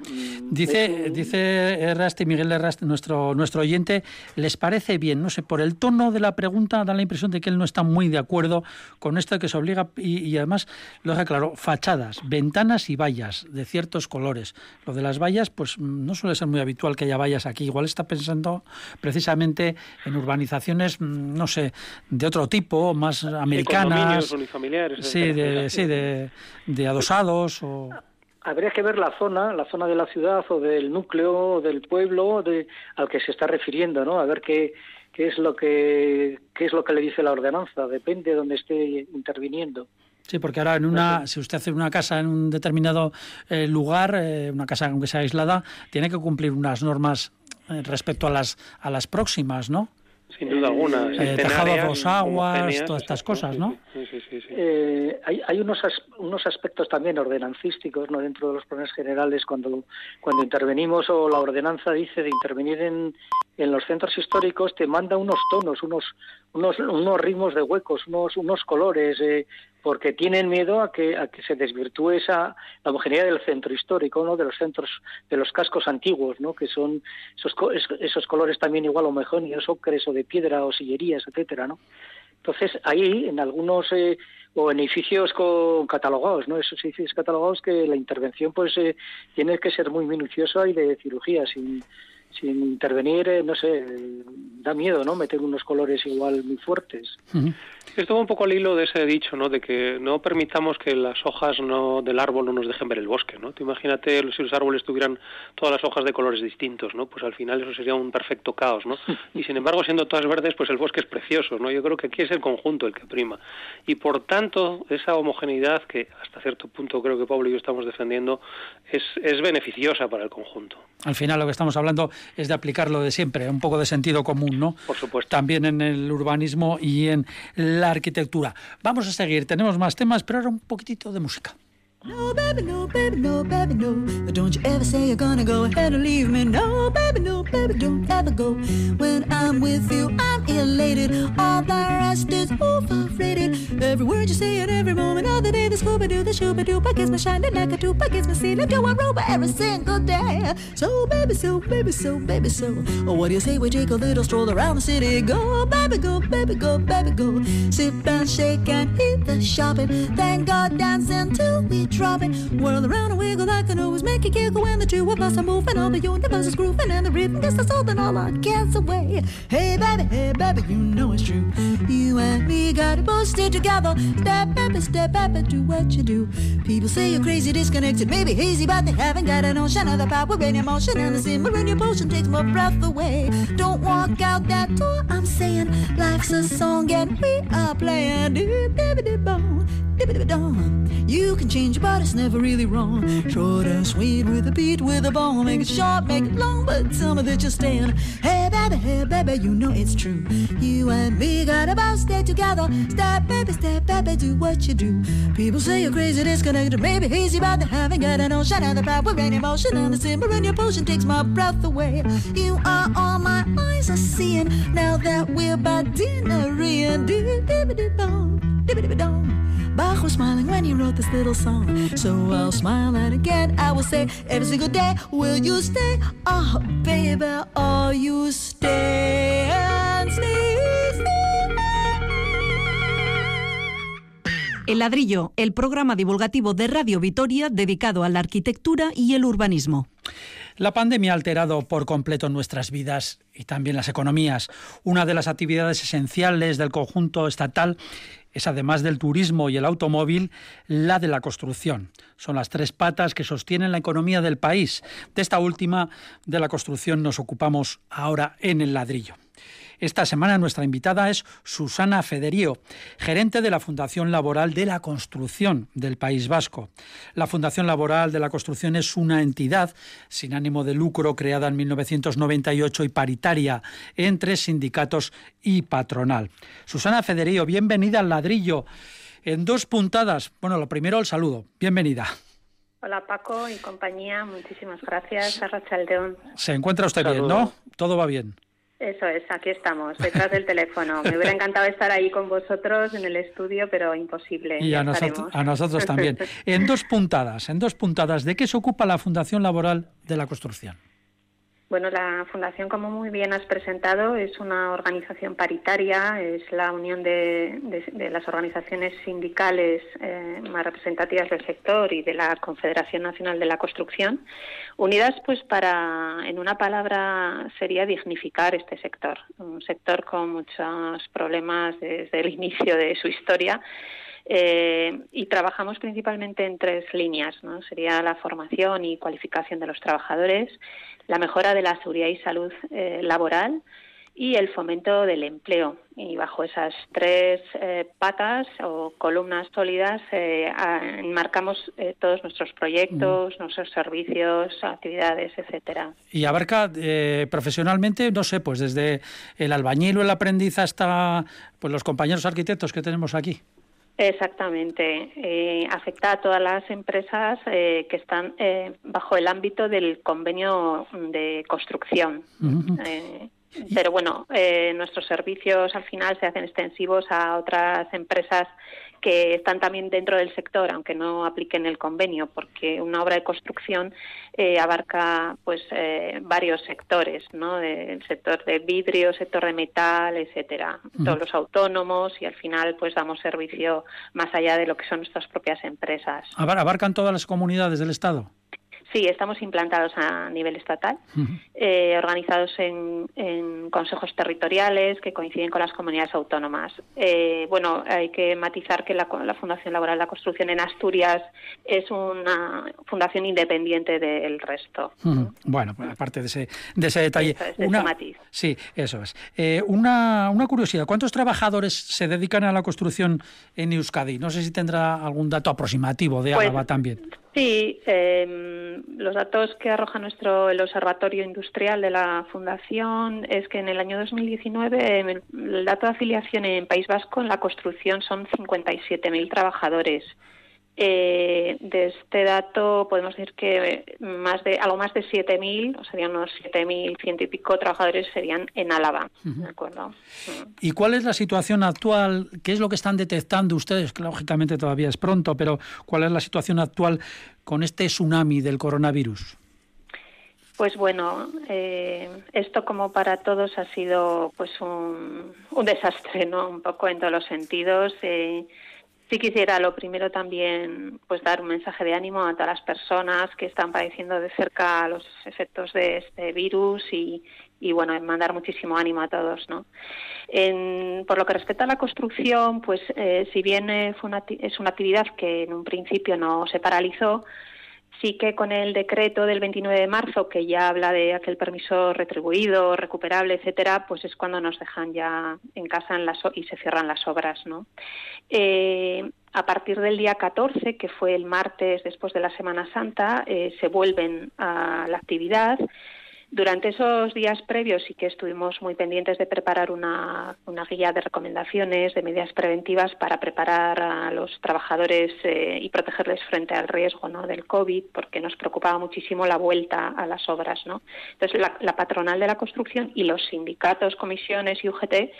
S1: Dice, es... dice Errasti, Miguel Errasti, nuestro, nuestro oyente, ¿les parece bien? No sé, por el tono de la pregunta da la impresión de que él no está muy de acuerdo con esto que se obliga, y, y además lo deja claro, fachadas, ventanas y vallas de ciertos colores. Lo de las vallas, pues no suele ser muy habitual que haya vallas aquí. Igual está pensando precisamente en urbanizaciones, no sé, de otro tipo, más americanas.
S3: unifamiliares.
S1: Sí, de, sí de, de adosados o
S2: habría que ver la zona, la zona de la ciudad o del núcleo o del pueblo de, al que se está refiriendo, ¿no? A ver qué, qué es lo que qué es lo que le dice la ordenanza, depende de donde esté interviniendo.
S1: Sí, porque ahora en una, si usted hace una casa en un determinado eh, lugar, eh, una casa aunque sea aislada, tiene que cumplir unas normas eh, respecto a las a las próximas, ¿no?
S3: Sin duda alguna.
S1: Eh, tejado a dos aguas, todas estas cosas, ¿no?
S3: Sí, sí, sí,
S2: eh, hay, hay unos, as, unos aspectos también ordenancísticos ¿no? dentro de los planes generales cuando, cuando intervenimos o la ordenanza dice de intervenir en, en los centros históricos te manda unos tonos, unos, unos, unos ritmos de huecos, unos, unos colores, eh, porque tienen miedo a que, a que se desvirtúe esa la homogeneidad del centro histórico, ¿no? de los centros, de los cascos antiguos, ¿no? que son esos, esos colores también igual homogéneos, ocres o de piedra o sillerías, etcétera, ¿no? Entonces, ahí, en algunos eh, o en edificios con catalogados, ¿no? Esos edificios catalogados que la intervención, pues, eh, tiene que ser muy minuciosa y de cirugía, sin, sin intervenir, eh, no sé, da miedo, ¿no? Meter unos colores igual muy fuertes.
S3: Esto va un poco al hilo de ese dicho, ¿no? De que no permitamos que las hojas no del árbol no nos dejen ver el bosque, ¿no? Te imagínate si los árboles tuvieran todas las hojas de colores distintos, ¿no? Pues al final eso sería un perfecto caos, ¿no? Y sin embargo, siendo todas verdes, pues el bosque es precioso, ¿no? Yo creo que aquí es el conjunto el que prima. Y por tanto, esa homogeneidad que hasta cierto punto creo que Pablo y yo estamos defendiendo es, es beneficiosa para el conjunto.
S4: Al final lo que estamos hablando es de aplicar lo de siempre, un poco de sentido común, ¿no?
S3: Por supuesto.
S4: También en el urbanismo y en la arquitectura. Vamos a seguir, tenemos más temas, pero ahora un poquitito de música. No, baby, no, baby, no, baby, no. Don't you ever say you're gonna go ahead and leave me. No, baby, no, baby, don't ever go. When I'm with you, I'm elated. All the rest is overrated. Every word you say at every moment of the day, the Scooby Doo, the Doo, I guess my shining like a I guess my ceiling do a rover every single day. So, baby, so, baby, so, baby, so. Oh, what do you say we take a little stroll around the city? Go, baby, go, baby, go, baby, go. Sip and shake and eat the shopping. Thank God dancing till we dropping. Whirl around and wiggle like I always make a giggle when the two of us are moving. All the universe is grooving and the rhythm gets us holding all our cares away. Hey baby, hey baby, you know it's true. You and me got to both stay together. Step baby, step baby, do what you do. People say you're crazy, disconnected, maybe hazy, but they haven't got a notion of the power in your motion and the simmer in your potion takes my breath away. Don't walk out that door, I'm saying life's a song and we are playing. You can change your but it's never really wrong. Short and sweet with a beat, with a bone. Make it short, make it long, but some of it you're staying. Hey, baby, hey, baby, you know it's true. You and me got about stay together. Step, baby, step, baby, do what you do. People say you're crazy, disconnected, maybe hazy, but they haven't got an ocean of the power and emotion. And the simmer in your potion takes my breath away. You are all my eyes are seeing now that we're by dinner. Dibby dibby dong, dibby dibby dong. Bach was smiling when he wrote this little song. So I'll smile and again I will say every single day, will you stay? Oh, baby, oh, you stay and stay, El Ladrillo, el programa divulgativo de Radio Vitoria dedicado a la arquitectura y el urbanismo. La pandemia ha alterado por completo nuestras vidas y también las economías. Una de las actividades esenciales del conjunto estatal es además del turismo y el automóvil, la de la construcción. Son las tres patas que sostienen la economía del país. De esta última, de la construcción, nos ocupamos ahora en el ladrillo. Esta semana nuestra invitada es Susana Federío, gerente de la Fundación Laboral de la Construcción del País Vasco. La Fundación Laboral de la Construcción es una entidad sin ánimo de lucro creada en 1998 y paritaria entre sindicatos y patronal. Susana Federío, bienvenida al ladrillo. En dos puntadas. Bueno, lo primero el saludo. Bienvenida.
S5: Hola Paco y compañía, muchísimas gracias. a León.
S4: Se encuentra usted bien, ¿no? Todo va bien.
S5: Eso es, aquí estamos, detrás del teléfono. Me hubiera encantado estar ahí con vosotros en el estudio, pero imposible.
S4: Y a, a nosotros también. En dos puntadas, en dos puntadas, ¿de qué se ocupa la Fundación Laboral de la Construcción?
S5: Bueno, la Fundación, como muy bien has presentado, es una organización paritaria, es la unión de, las organizaciones sindicales eh, más representativas del sector y de la Confederación Nacional de la Construcción, unidas pues para, en una palabra, sería dignificar este sector, un sector con muchos problemas desde el inicio de su historia. Eh, y trabajamos principalmente en tres líneas, ¿no? Sería la formación y cualificación de los trabajadores, la mejora de la seguridad y salud eh, laboral y el fomento del empleo. Y bajo esas tres eh, patas o columnas sólidas eh, enmarcamos todos nuestros proyectos, nuestros servicios, actividades, etcétera.
S4: Y abarca profesionalmente, no sé, pues desde el albañil o el aprendiz hasta pues los compañeros arquitectos que tenemos aquí.
S5: Exactamente. Eh, afecta a todas las empresas eh, que están eh, bajo el ámbito del convenio de construcción. Pero bueno, eh, nuestros servicios al final se hacen extensivos a otras empresas que están también dentro del sector, aunque no apliquen el convenio, porque una obra de construcción eh, abarca pues eh, varios sectores, ¿no? El sector de vidrio, sector de metal, etcétera, todos los autónomos y al final pues damos servicio más allá de lo que son nuestras propias empresas.
S1: ¿Abarcan todas las comunidades del Estado?
S5: Sí, estamos implantados a nivel estatal, eh, organizados en, consejos territoriales que coinciden con las comunidades autónomas. Eh, bueno, hay que matizar que la, Fundación Laboral de la Construcción en Asturias es una fundación independiente del resto.
S1: Bueno, pues aparte de ese, de ese detalle.
S5: una, matiz.
S1: Sí, eso es. Eh, una, una curiosidad, ¿cuántos trabajadores se dedican a la construcción en Euskadi? No sé si tendrá algún dato aproximativo de pues, Álava también.
S5: Sí, em, los datos que arroja nuestro el Observatorio Industrial de la Fundación es que en el año 2019 em, el, dato de afiliación en País Vasco en la construcción son 57.000 trabajadores. Eh, de este dato podemos decir que más de algo más de 7.000, o serían unos 7.100 y pico trabajadores serían en Álava. ¿de acuerdo?
S1: ¿Y cuál es la situación actual? ¿Qué es lo que están detectando ustedes? Que lógicamente todavía es pronto, pero ¿cuál es la situación actual con este tsunami del coronavirus?
S5: Pues bueno, eh, esto como para todos ha sido pues un, un, desastre, ¿no? Un poco en todos los sentidos. Eh, Sí quisiera lo primero también pues dar un mensaje de ánimo a todas las personas que están padeciendo de cerca los efectos de este virus y, y bueno, mandar muchísimo ánimo a todos, ¿no? por lo que respecta a la construcción, pues eh, si bien es una, es una actividad que en un principio no se paralizó, sí que con el decreto del 29 de marzo, que ya habla de aquel permiso retribuido, recuperable, etcétera, pues es cuando nos dejan ya en casa y se cierran las obras. Eh, a partir del día 14, que fue el martes después de la Semana Santa, eh, se vuelven a la actividad. Durante esos días previos sí que estuvimos muy pendientes de preparar una, guía de recomendaciones, de medidas preventivas para preparar a los trabajadores eh, y protegerles frente al riesgo ¿no? del COVID, porque nos preocupaba muchísimo la vuelta a las obras. ¿no? Entonces, la patronal de la construcción y los sindicatos, comisiones y UGT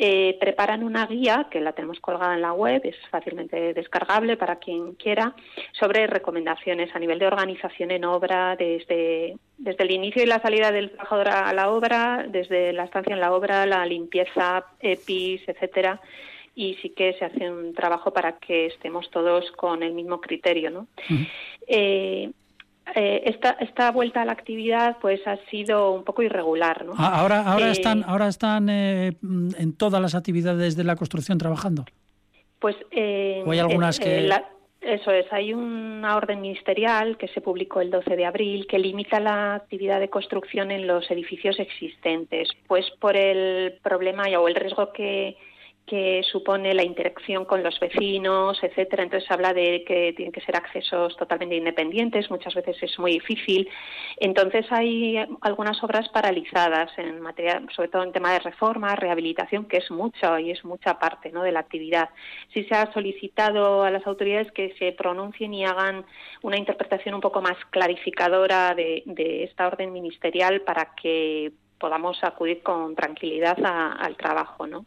S5: eh, preparan una guía que la tenemos colgada en la web, es fácilmente descargable para quien quiera, sobre recomendaciones a nivel de organización en obra, desde, desde el inicio y la salida del trabajador a la obra, desde la estancia en la obra, la limpieza, EPIs, etcétera y sí que se hace un trabajo para que estemos todos con el mismo criterio, ¿no? Eh, esta, esta vuelta a la actividad pues ha sido un poco irregular. ¿no?
S1: Ah, ahora, ahora eh, están, ahora están eh, en todas las actividades de la construcción trabajando.
S5: Pues
S1: ¿O hay algunas que
S5: eso es, hay una orden ministerial que se publicó el 12 de abril que limita la actividad de construcción en los edificios existentes, pues por el problema o el riesgo que que supone la interacción con los vecinos, etcétera. Entonces habla de que tienen que ser accesos totalmente independientes, muchas veces es muy difícil. Entonces hay algunas obras paralizadas en materia, sobre todo en tema de reforma, rehabilitación, que es mucho y es mucha parte ¿no? de la actividad. Sí se ha solicitado a las autoridades que se pronuncien y hagan una interpretación un poco más clarificadora de, esta orden ministerial para que podamos acudir con tranquilidad al trabajo, ¿no?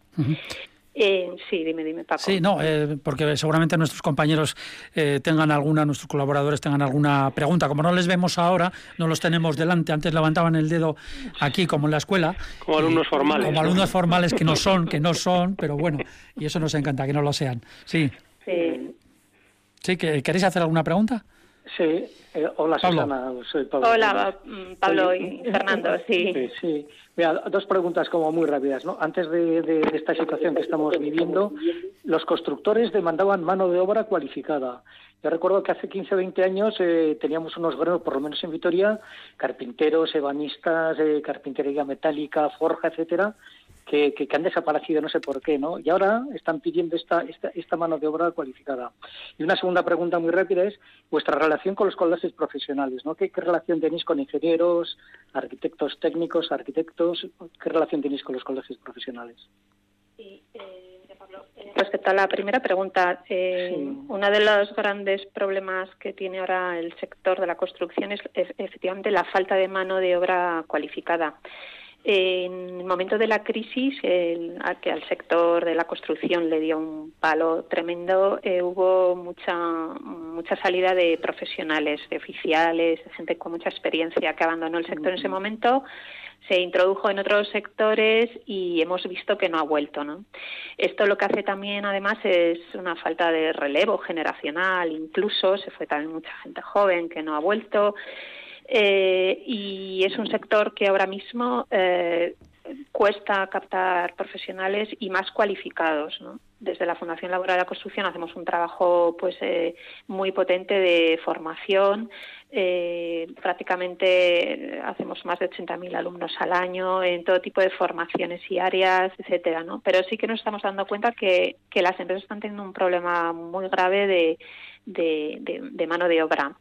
S5: Eh, sí, dime, dime, Paco.
S1: Sí, no, eh, porque seguramente nuestros compañeros eh, tengan alguna, nuestros colaboradores tengan alguna pregunta. Como no les vemos ahora, no los tenemos delante. Antes levantaban el dedo aquí, como en la escuela.
S3: Como alumnos formales.
S1: Como alumnos formales que no son, que no son, pero bueno, y eso nos encanta, que no lo sean. Sí. Sí. ¿Sí? ¿Queréis hacer alguna pregunta?
S2: Sí, hola Susana, soy Pablo.
S5: Hola Pablo y Fernando, sí.
S2: Sí, sí. Mira, dos preguntas como muy rápidas. ¿no? Antes de, esta situación que estamos viviendo, los constructores demandaban mano de obra cualificada. Yo recuerdo que hace 15 o 20 años eh, teníamos unos gremios, por lo menos en Vitoria, carpinteros, ebanistas, eh, carpintería metálica, forja, etcétera, que, que, han desaparecido, no sé por qué, ¿no? Y ahora están pidiendo esta, esta, esta mano de obra cualificada. Y una segunda pregunta muy rápida es vuestra relación con los colegios profesionales, ¿no? ¿Qué, ¿Qué, relación tenéis con ingenieros, arquitectos técnicos, arquitectos? ¿Qué relación tenéis con los colegios profesionales?
S5: Sí, eh Respecto a la primera pregunta, eh, uno de los grandes problemas que tiene ahora el sector de la construcción es, efectivamente la falta de mano de obra cualificada. En el momento de la crisis, el, que al sector de la construcción le dio un palo tremendo, eh, hubo mucha, mucha salida de profesionales, de oficiales, de gente con mucha experiencia que abandonó el sector en ese momento se introdujo en otros sectores y hemos visto que no ha vuelto. ¿no? Esto lo que hace también, además, es una falta de relevo generacional, incluso se fue también mucha gente joven que no ha vuelto. Eh, y es un sector que ahora mismo eh, cuesta captar profesionales y más cualificados. ¿no? Desde la Fundación Laboral de la Construcción hacemos un trabajo pues eh, muy potente de formación. Eh, prácticamente hacemos más de 80.000 alumnos al año en todo tipo de formaciones y áreas, etcétera, ¿no? Pero sí que nos estamos dando cuenta que, que las empresas están teniendo un problema muy grave de, de, de mano de obra.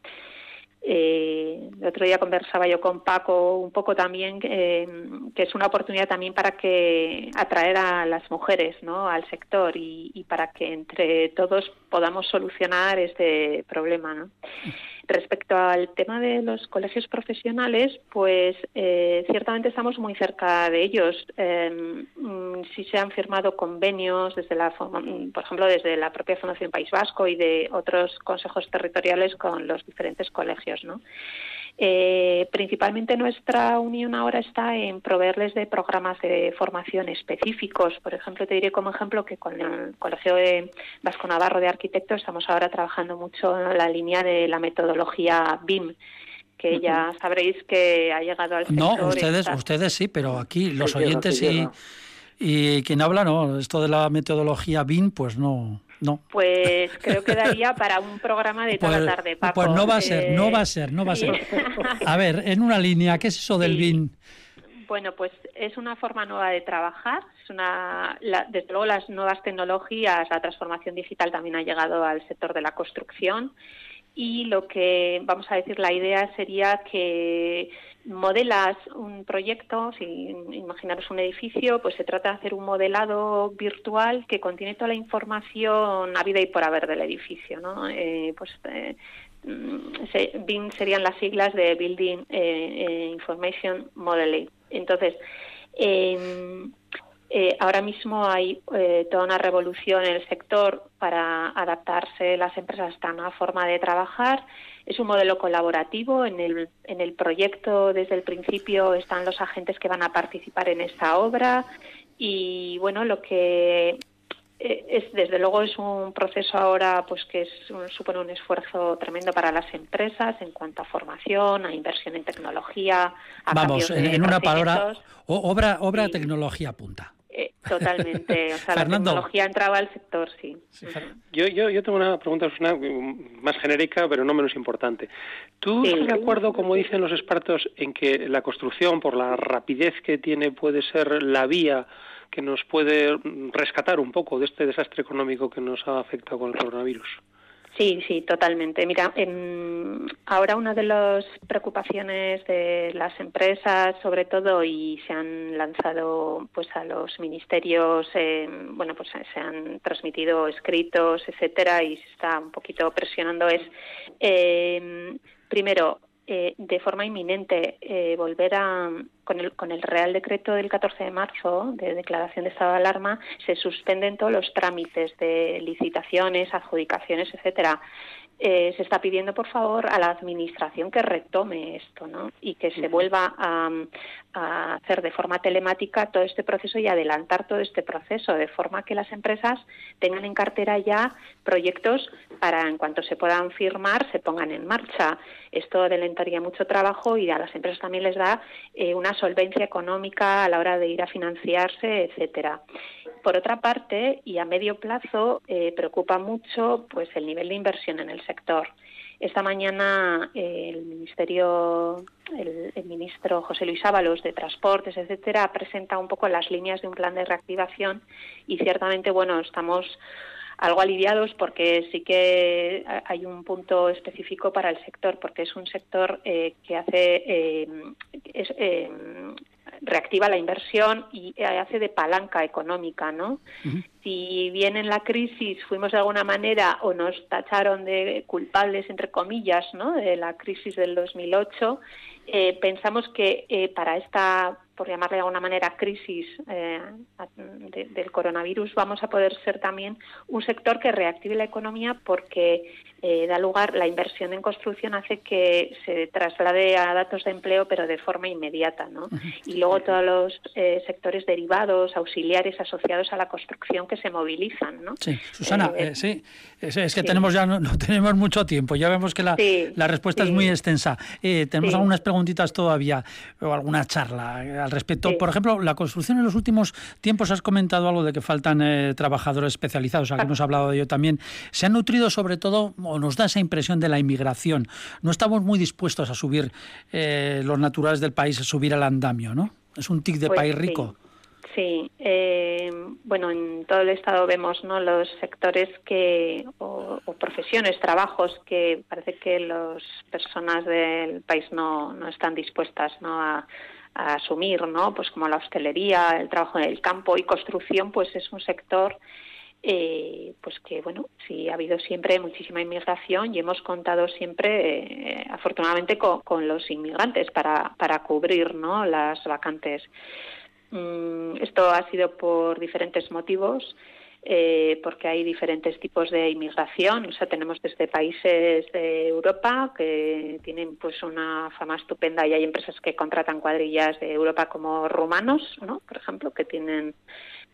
S5: Eh, el otro día conversaba yo con Paco un poco también eh, que es una oportunidad también para que atraer a las mujeres ¿no? al sector y, y para que entre todos podamos solucionar este problema. ¿no? Respecto al tema de los colegios profesionales, pues eh, ciertamente estamos muy cerca de ellos. Eh, sí se han firmado convenios desde la, por ejemplo, desde la propia Fundación País Vasco y de otros consejos territoriales con los diferentes colegios, ¿no? Eh, principalmente nuestra unión ahora está en proveerles de programas de formación específicos. Por ejemplo, te diré como ejemplo que con el Colegio de Vasco Navarro de Arquitectos estamos ahora trabajando mucho en la línea de la metodología BIM que ya sabréis que ha llegado al sector.
S1: No, ustedes, ustedes sí, pero aquí los oyentes y, y quien habla, no, esto de la metodología BIM, pues no. No.
S5: Pues creo que daría para un programa de toda la pues, tarde, Paco.
S1: Pues no va a ser, no va a ser, no va a ser. A ver, en una línea, ¿qué es eso del BIM?
S5: Bueno, pues es una forma nueva de trabajar. Es una, desde luego las nuevas tecnologías, la transformación digital también ha llegado al sector de la construcción y lo que vamos a decir la idea sería que modelas un proyecto, si imaginaros un edificio, pues se trata de hacer un modelado virtual que contiene toda la información a vida y por haber del edificio, ¿no? Eh, pues eh, BIM serían las siglas de Building eh, Information Modeling. Entonces, em, eh, ahora mismo hay eh, toda una revolución en el sector para adaptarse las empresas a esta nueva forma de trabajar. Es un modelo colaborativo. En el, en el proyecto, desde el principio, están los agentes que van a participar en esta obra. Y bueno, lo que eh, es desde luego es un proceso ahora pues que es supone un esfuerzo tremendo para las empresas en cuanto a formación, a inversión en tecnología, a
S1: Vamos, en, una palabra, obra obra tecnología punta.
S5: Eh, totalmente. O sea, la tecnología entraba al sector, sí.
S3: yo, yo, yo tengo una pregunta más genérica, pero no menos importante. ¿Tú estás de acuerdo, como dicen los expertos, en que la construcción, por la rapidez que tiene, puede ser la vía que nos puede rescatar un poco de este desastre económico que nos ha afectado con el coronavirus?
S5: Sí, sí, totalmente. Mira, ahora una de las preocupaciones de las empresas, sobre todo, y se han lanzado pues a los ministerios, eh, bueno, pues se han transmitido escritos, etcétera, y se está un poquito presionando es, eh, primero, eh, de forma inminente eh, volver a con el, con el Real Decreto del 14 de marzo de declaración de estado de alarma se suspenden todos los trámites de licitaciones, adjudicaciones, etcétera. Eh, se está pidiendo, por favor, a la Administración que retome esto ¿no? y que se vuelva a, a, hacer de forma telemática todo este proceso y adelantar todo este proceso, de forma que las empresas tengan en cartera ya proyectos para, en cuanto se puedan firmar, se pongan en marcha. Esto adelantaría mucho trabajo y a las empresas también les da eh, una solvencia económica a la hora de ir a financiarse, etcétera. Por otra parte, y a medio plazo, eh, preocupa mucho pues el nivel de inversión en el sector. Esta mañana eh, el ministerio, el, ministro José Luis Ábalos de Transportes, etcétera, presenta un poco las líneas de un plan de reactivación y ciertamente, bueno, estamos algo aliviados porque sí que hay un punto específico para el sector, porque es un sector eh, que hace eh, eh, reactiva la inversión y hace de palanca económica, ¿no? Si bien en la crisis fuimos de alguna manera o nos tacharon de culpables entre comillas, ¿no? De la crisis del 2008 Eh, pensamos que eh, para esta por llamarle de alguna manera, crisis eh, del coronavirus, vamos a poder ser también un sector que reactive la economía porque eh, da lugar, la inversión en construcción hace que se traslade a datos de empleo, pero de forma inmediata. ¿no? Y luego todos los eh, sectores derivados, auxiliares, asociados a la construcción que se movilizan. ¿no?
S1: Sí, Susana, sí, es, que tenemos ya no, tenemos mucho tiempo, ya vemos que la, la respuesta es muy extensa. tenemos algunas preguntitas todavía o alguna charla respecto. Por ejemplo, la construcción en los últimos tiempos, has comentado algo de que faltan eh, trabajadores especializados, aquí hemos hablado de ello también. Se han nutrido sobre todo, o nos da esa impresión de la inmigración. No estamos muy dispuestos a subir eh, los naturales del país, a subir al andamio, ¿no? Es un tic de pues país rico.
S5: Sí, eh, bueno, en todo el Estado vemos ¿no? los sectores que, o, profesiones, trabajos que parece que las personas del país no, no están dispuestas ¿no? a, a asumir, ¿no? Pues como la hostelería, el trabajo en el campo y construcción, pues es un sector eh, pues que bueno sí ha habido siempre muchísima inmigración y hemos contado siempre eh, afortunadamente con, los inmigrantes para, para cubrir ¿no? las vacantes mm, esto ha sido por diferentes motivos eh, porque hay diferentes tipos de inmigración. O sea, tenemos desde países de Europa que tienen pues una fama estupenda y hay empresas que contratan cuadrillas de Europa como rumanos, ¿no? Por ejemplo, que tienen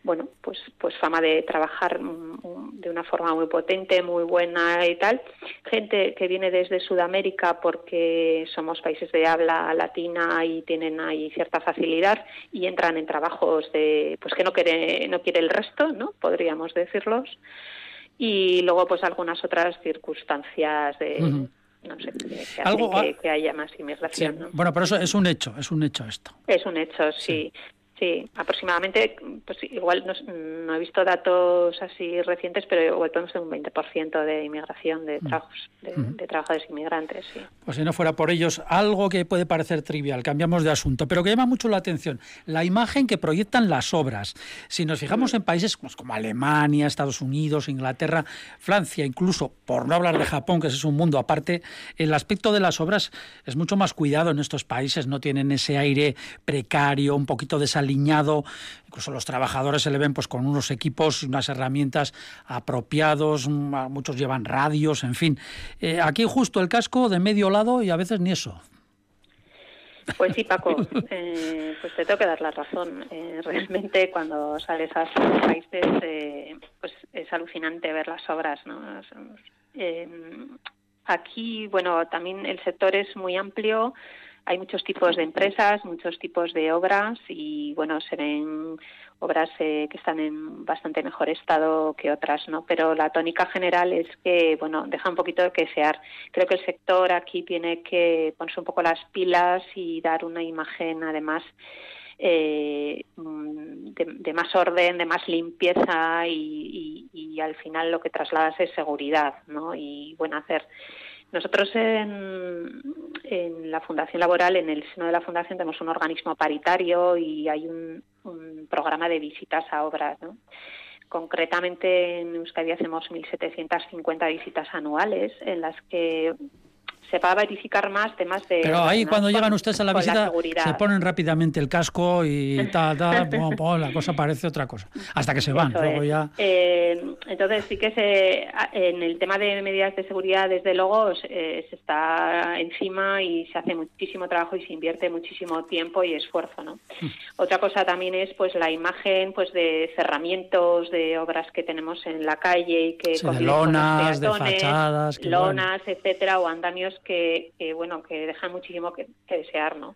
S5: bueno, pues, pues fama de trabajar de una forma muy potente, muy buena y tal. Gente que viene desde Sudamérica porque somos países de habla latina y tienen ahí cierta facilidad y entran en trabajos de, pues que no quiere, no quiere el resto, ¿no? Podríamos decirlos. Y luego, pues algunas otras circunstancias de, no sé, que, haya más inmigración.
S1: Bueno, pero eso es un hecho, es un hecho esto.
S5: Es un hecho, sí. Sí, aproximadamente, pues igual no, he visto datos así recientes, pero igual podemos tener un 20% de inmigración de mm. trabajos, mm. de, trabajadores inmigrantes. Sí.
S1: Pues si no fuera por ellos, algo que puede parecer trivial, cambiamos de asunto, pero que llama mucho la atención, la imagen que proyectan las obras. Si nos fijamos mm. en países pues, como Alemania, Estados Unidos, Inglaterra, Francia, incluso, por no hablar de Japón, que es un mundo aparte, el aspecto de las obras es mucho más cuidado en estos países, no tienen ese aire precario, un poquito de esa alineado, incluso los trabajadores se le ven pues con unos equipos, unas herramientas apropiados, muchos llevan radios, en fin. Eh, aquí justo el casco de medio lado y a veces ni eso.
S5: Pues sí, Paco, eh, pues te tengo que dar la razón. Eh, realmente cuando sales a esos países, pues es alucinante ver las obras, ¿no? aquí, bueno, también el sector es muy amplio hay muchos tipos de empresas, muchos tipos de obras y bueno, se ven obras eh, que están en bastante mejor estado que otras, ¿no? Pero la tónica general es que, bueno, deja un poquito de que desear. Creo que el sector aquí tiene que ponerse un poco las pilas y dar una imagen, además, eh, de, más orden, de más limpieza y, y, al final lo que trasladas es seguridad, ¿no? Y bueno, hacer nosotros en, en, la Fundación Laboral, en el seno de la Fundación, tenemos un organismo paritario y hay un, programa de visitas a obras. ¿no? Concretamente en Euskadi hacemos 1.750 visitas anuales en las que se va a verificar más temas de...
S1: Pero ahí cuando llegan ustedes a la visita se ponen rápidamente el casco y ta, ta, la cosa parece otra cosa. Hasta que se van, luego ya...
S5: Eh, entonces sí que se, en el tema de medidas de seguridad, desde luego, se, está encima y se hace muchísimo trabajo y se invierte muchísimo tiempo y esfuerzo, ¿no? Hmm. Otra cosa también es pues la imagen pues de cerramientos de obras que tenemos en la calle y que...
S1: de lonas, de fachadas...
S5: Lonas, etcétera, o andamios que, bueno, que dejan muchísimo que, desear, ¿no?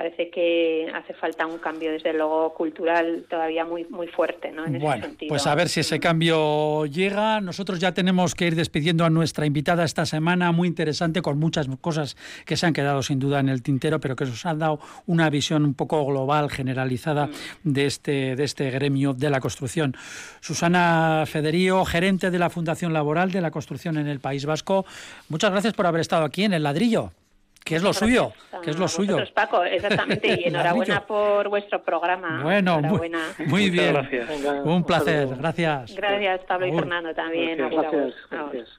S5: Parece que hace falta un cambio desde luego cultural todavía muy muy fuerte ¿no? en
S1: bueno, pues a ver si ese cambio llega. Nosotros ya tenemos que ir despidiendo a nuestra invitada esta semana, muy interesante, con muchas cosas que se han quedado sin duda en el tintero, pero que nos han dado una visión un poco global, generalizada mm. de este, de este gremio de la construcción. Susana Federío, gerente de la Fundación Laboral de la Construcción en el País Vasco, muchas gracias por haber estado aquí en el ladrillo que es lo suyo, que es lo suyo.
S5: Paco, exactamente, y enhorabuena por vuestro programa.
S1: Bueno, muy, bien. un placer, gracias.
S5: Gracias, Pablo y Fernando también. Gracias.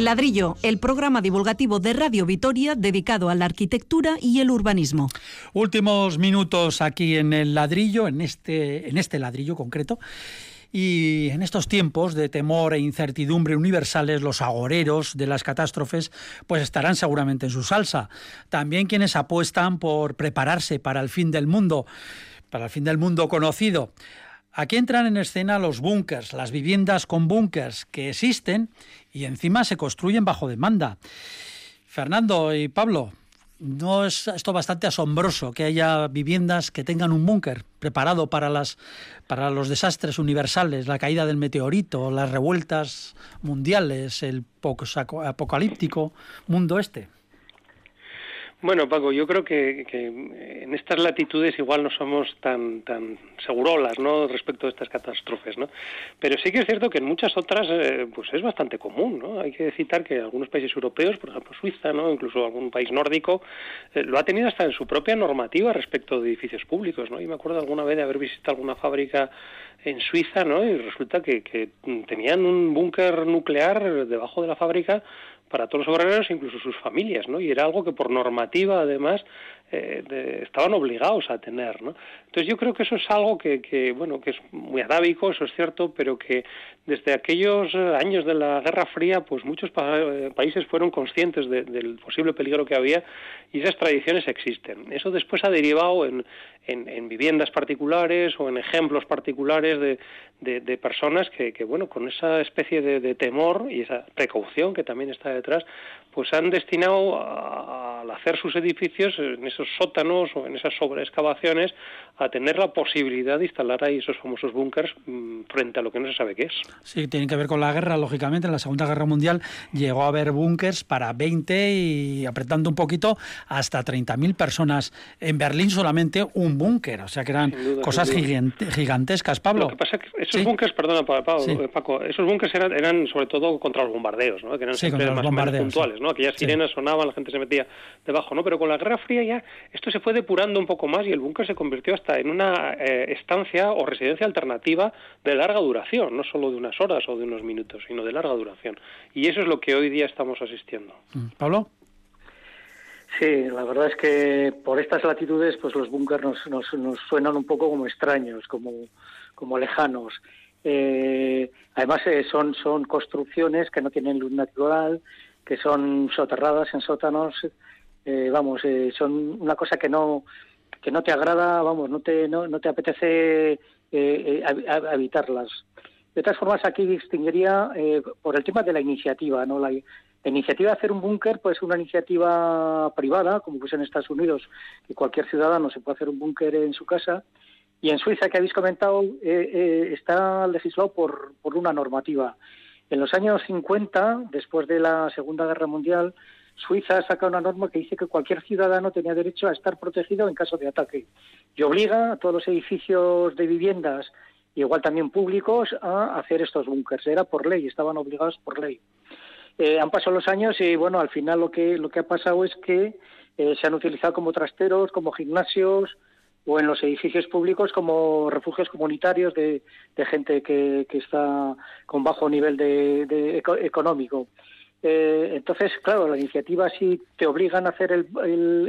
S6: Ladrillo, el programa divulgativo de Radio Vitoria dedicado a la arquitectura y el urbanismo.
S1: Últimos minutos aquí en el ladrillo, en este, en este ladrillo concreto. Y en estos tiempos de temor e incertidumbre universales, los agoreros de las catástrofes pues estarán seguramente en su salsa. También quienes apuestan por prepararse para el fin del mundo, para el fin del mundo conocido. Aquí entran en escena los búnkers, las viviendas con búnkers que existen y encima se construyen bajo demanda. Fernando y Pablo, ¿No es esto bastante asombroso que haya viviendas que tengan un búnker preparado para, las, para los desastres universales, la caída del meteorito, las revueltas mundiales, el apocalíptico mundo este?
S3: Bueno, Paco, yo creo que, en estas latitudes igual no somos tan tan segurolas, ¿no? Respecto a estas catástrofes, ¿no? Pero sí que es cierto que en muchas otras, eh, pues es bastante común, ¿no? Hay que citar que algunos países europeos, por ejemplo Suiza, ¿no? Incluso algún país nórdico, eh, lo ha tenido hasta en su propia normativa respecto de edificios públicos, ¿no? Y me acuerdo alguna vez de haber visitado alguna fábrica en Suiza, ¿no? Y resulta que, que tenían un búnker nuclear debajo de la fábrica para todos los obreros, incluso sus familias, ¿no? Y era algo que por normativa, además, eh, estaban obligados a tener, ¿no? Entonces yo creo que eso es algo que, que, bueno, que es muy atávico, eso es cierto, pero que desde aquellos años de la Guerra Fría, pues muchos eh, países fueron conscientes del posible peligro que había y esas tradiciones existen. Eso después ha derivado en, en, viviendas particulares o en ejemplos particulares de, de, personas que, que, bueno, con esa especie de, temor y esa precaución que también está detrás, pues han destinado al hacer sus edificios en esos sótanos o en esas sobreexcavaciones a tener la posibilidad de instalar ahí esos famosos búnkers mm, frente a lo que no se sabe qué es.
S1: Sí, tiene que ver con la guerra, lógicamente. En la Segunda Guerra Mundial llegó a haber búnkers para 20 y apretando un poquito hasta 30.000 personas. En Berlín solamente un búnker, o sea que eran cosas gigantescas, Pablo.
S3: Lo que pasa es que esos búnkers, perdona eh, Paco, esos búnkers eran, eran, sobre todo contra los bombardeos, ¿no? que eran siempre más puntuales, ¿no? aquellas sirenas sonaban, la gente se metía debajo, ¿no? pero con la Guerra Fría ya esto se fue depurando un poco más y el búnker se convirtió hasta en una eh, estancia o residencia alternativa de larga duración, no solo de unas horas o de unos minutos, sino de larga duración. Y eso es lo que hoy día estamos asistiendo.
S1: Mm. Pablo.
S2: Sí, la verdad es que por estas latitudes, pues los búnkers nos, nos, suenan un poco como extraños, como, como lejanos. Eh, además, eh, son, son construcciones que no tienen luz natural, que son soterradas en sótanos. Eh, vamos, son una cosa que no que no te agrada, vamos, no te no, no te apetece habitarlas. De todas formas, aquí distinguiría eh, por el tema de la iniciativa, ¿no? La, iniciativa de hacer un búnker, pues una iniciativa privada, como pues en Estados Unidos, que cualquier ciudadano se puede hacer un búnker en su casa. Y en Suiza, que habéis comentado, eh, eh, está legislado por, por una normativa. En los años 50, después de la Segunda Guerra Mundial, Suiza saca una norma que dice que cualquier ciudadano tenía derecho a estar protegido en caso de ataque y obliga a todos los edificios de viviendas igual también públicos a hacer estos búnkers. Era por ley, estaban obligados por ley. Eh, han pasado los años y bueno, al final lo que lo que ha pasado es que eh, se han utilizado como trasteros, como gimnasios o en los edificios públicos como refugios comunitarios de, gente que, que, está con bajo nivel de, económico. Eh, entonces, claro, la iniciativa si te obligan a hacer el,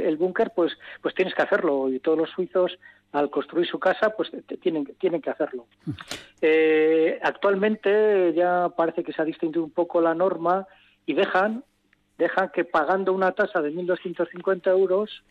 S2: el, búnker, pues, pues tienes que hacerlo. Y todos los suizos, al construir su casa, pues tienen, tienen que hacerlo. Eh, actualmente ya parece que se ha distinguido un poco la norma y dejan, dejan que pagando una tasa de 1.250 euros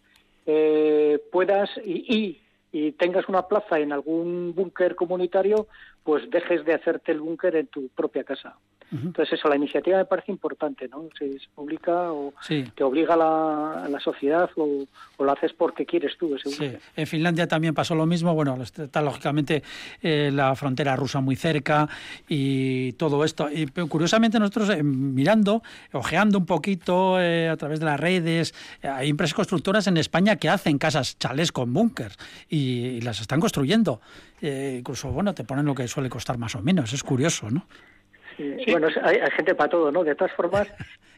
S2: eh, puedas y, y tengas una plaza en algún búnker comunitario, pues dejes de hacerte el búnker en tu propia casa. Entonces eso, la iniciativa me parece importante, ¿no? Si se publica o te obliga la, la sociedad o, lo haces porque quieres tú
S1: sí. En Finlandia también pasó lo mismo, bueno, está lógicamente eh, la frontera rusa muy cerca y todo esto. Y curiosamente nosotros eh, mirando, ojeando un poquito eh, a través de las redes, hay empresas constructoras en España que hacen casas chales con búnkers y, las están construyendo. incluso, bueno, te ponen lo que suele costar más o menos, es curioso, ¿no?
S2: Bueno, hay, gente para todo, ¿no? De todas formas,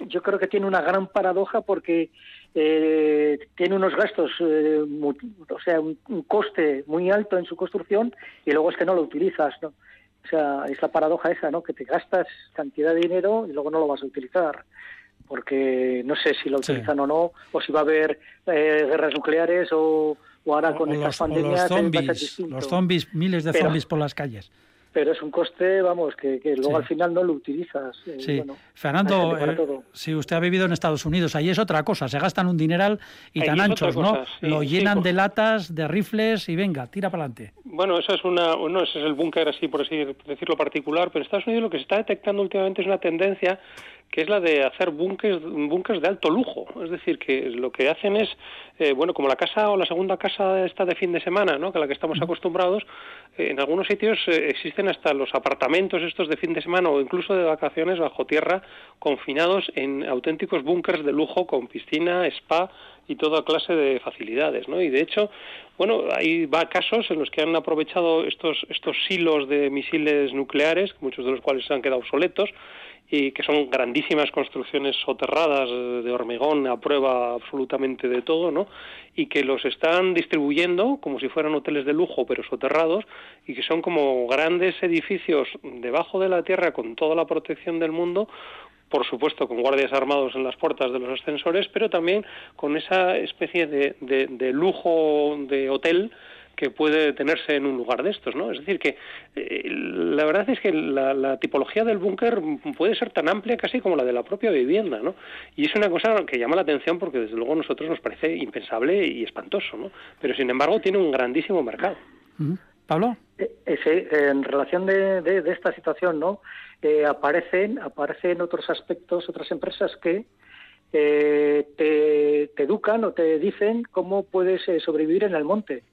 S2: Yo, creo, que tiene una gran paradoja porque eh, tiene unos gastos, eh, o sea, un, coste muy alto en su construcción y luego es que no lo utilizas, ¿no? O sea, es la paradoja esa, ¿no? Que te gastas cantidad de dinero y luego no lo vas a utilizar porque no sé si lo utilizan o no, o si va a haber eh, guerras nucleares o, ahora con estas pandemias.
S1: los zombies, miles de zombies por las calles
S2: pero es un coste, vamos, que, luego al final no lo utilizas.
S1: Eh, sí, Fernando, eh, si usted ha vivido en Estados Unidos, ahí es otra cosa, se gastan un dineral y tan anchos, ¿no? lo llenan de latas, de rifles y venga, tira para adelante.
S3: Bueno, eso es una, bueno, ese es el búnker así, por así decirlo particular, pero en Estados Unidos lo que se está detectando últimamente es una tendencia que es la de hacer búnkers, de alto lujo. Es decir, que lo que hacen es, eh, bueno, como la casa o la segunda casa está de fin de semana, ¿no? que a la que estamos acostumbrados, eh, en algunos sitios eh, existen hasta los apartamentos estos de fin de semana o incluso de vacaciones bajo tierra, confinados en auténticos búnkers de lujo con piscina, spa y toda clase de facilidades, ¿no? Y de hecho, bueno, hay va casos en los que han aprovechado estos estos silos de misiles nucleares, muchos de los cuales se han quedado obsoletos, y que son grandísimas construcciones soterradas de hormigón a prueba absolutamente de todo, ¿no? Y que los están distribuyendo como si fueran hoteles de lujo pero soterrados y que son como grandes edificios debajo de la tierra con toda la protección del mundo por supuesto con guardias armados en las puertas de los ascensores, pero también con esa especie de, de lujo de hotel que puede tenerse en un lugar de estos, ¿no? Es decir, que eh, la verdad es que la, tipología del búnker puede ser tan amplia casi como la de la propia vivienda, ¿no? Y es una cosa que llama la atención porque desde luego a nosotros nos parece impensable y espantoso, ¿no? Pero sin embargo tiene un grandísimo mercado.
S1: Pablo.
S2: Eh, eh, en relación de, esta situación, ¿no? aparecen, aparecen otros aspectos, otras empresas que te, te, educan o te dicen cómo puedes sobrevivir en el monte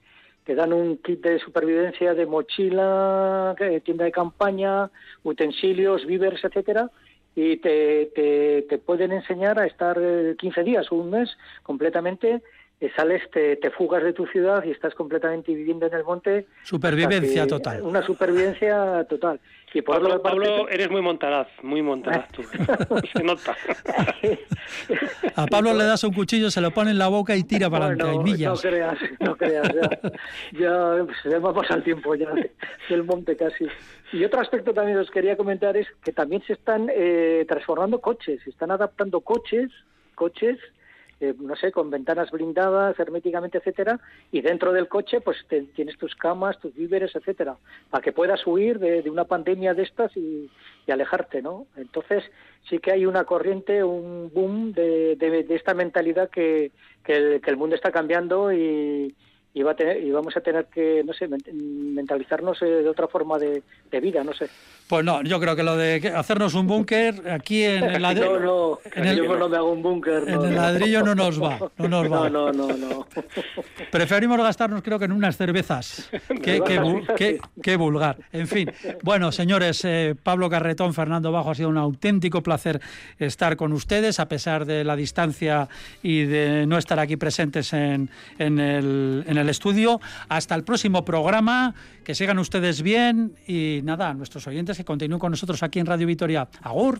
S2: te dan un kit de supervivencia de mochila, tienda de campaña, utensilios, víveres, etcétera, y te, te, te, pueden enseñar a estar 15 días o un mes completamente sales, te, te, fugas de tu ciudad y estás completamente viviendo en el monte.
S1: Supervivencia total.
S2: Una supervivencia total.
S3: Y por Pablo, Pablo eres muy montaraz, muy montaraz tú. se nota.
S1: A Pablo le das un cuchillo, se lo pone en la boca y tira para adelante.
S2: No creas, no creas. Ya, ya, va a pasar el tiempo ya del monte casi. Y otro aspecto también os quería comentar es que también se están eh, transformando coches, se están adaptando coches, coches eh, no sé, con ventanas blindadas, herméticamente, etcétera, y dentro del coche, pues tienes tus camas, tus víveres, etcétera, para que puedas huir de, una pandemia de estas y, alejarte, ¿no? Entonces, sí que hay una corriente, un boom de, de, esta mentalidad que, que el mundo está cambiando y, y, va a tener, y vamos a tener que, no sé, mentalizarnos eh, de otra forma de, vida, no sé.
S1: Pues no, yo creo que lo de hacernos un búnker aquí en el ladrillo...
S2: no, no, en el, yo no me hago un búnker.
S1: En el ladrillo no nos va, no nos va.
S2: No, no, no,
S1: Preferimos gastarnos creo que en unas cervezas. Qué, qué, vulgar. En fin, bueno, señores, eh, Pablo Carretón, Fernando Bajo, ha sido un auténtico placer estar con ustedes, a pesar de la distancia y de no estar aquí presentes en, en el, en el estudio. Hasta el próximo programa, que sigan ustedes bien y nada, nuestros oyentes que continúen con nosotros aquí en Radio Vitoria. Agur.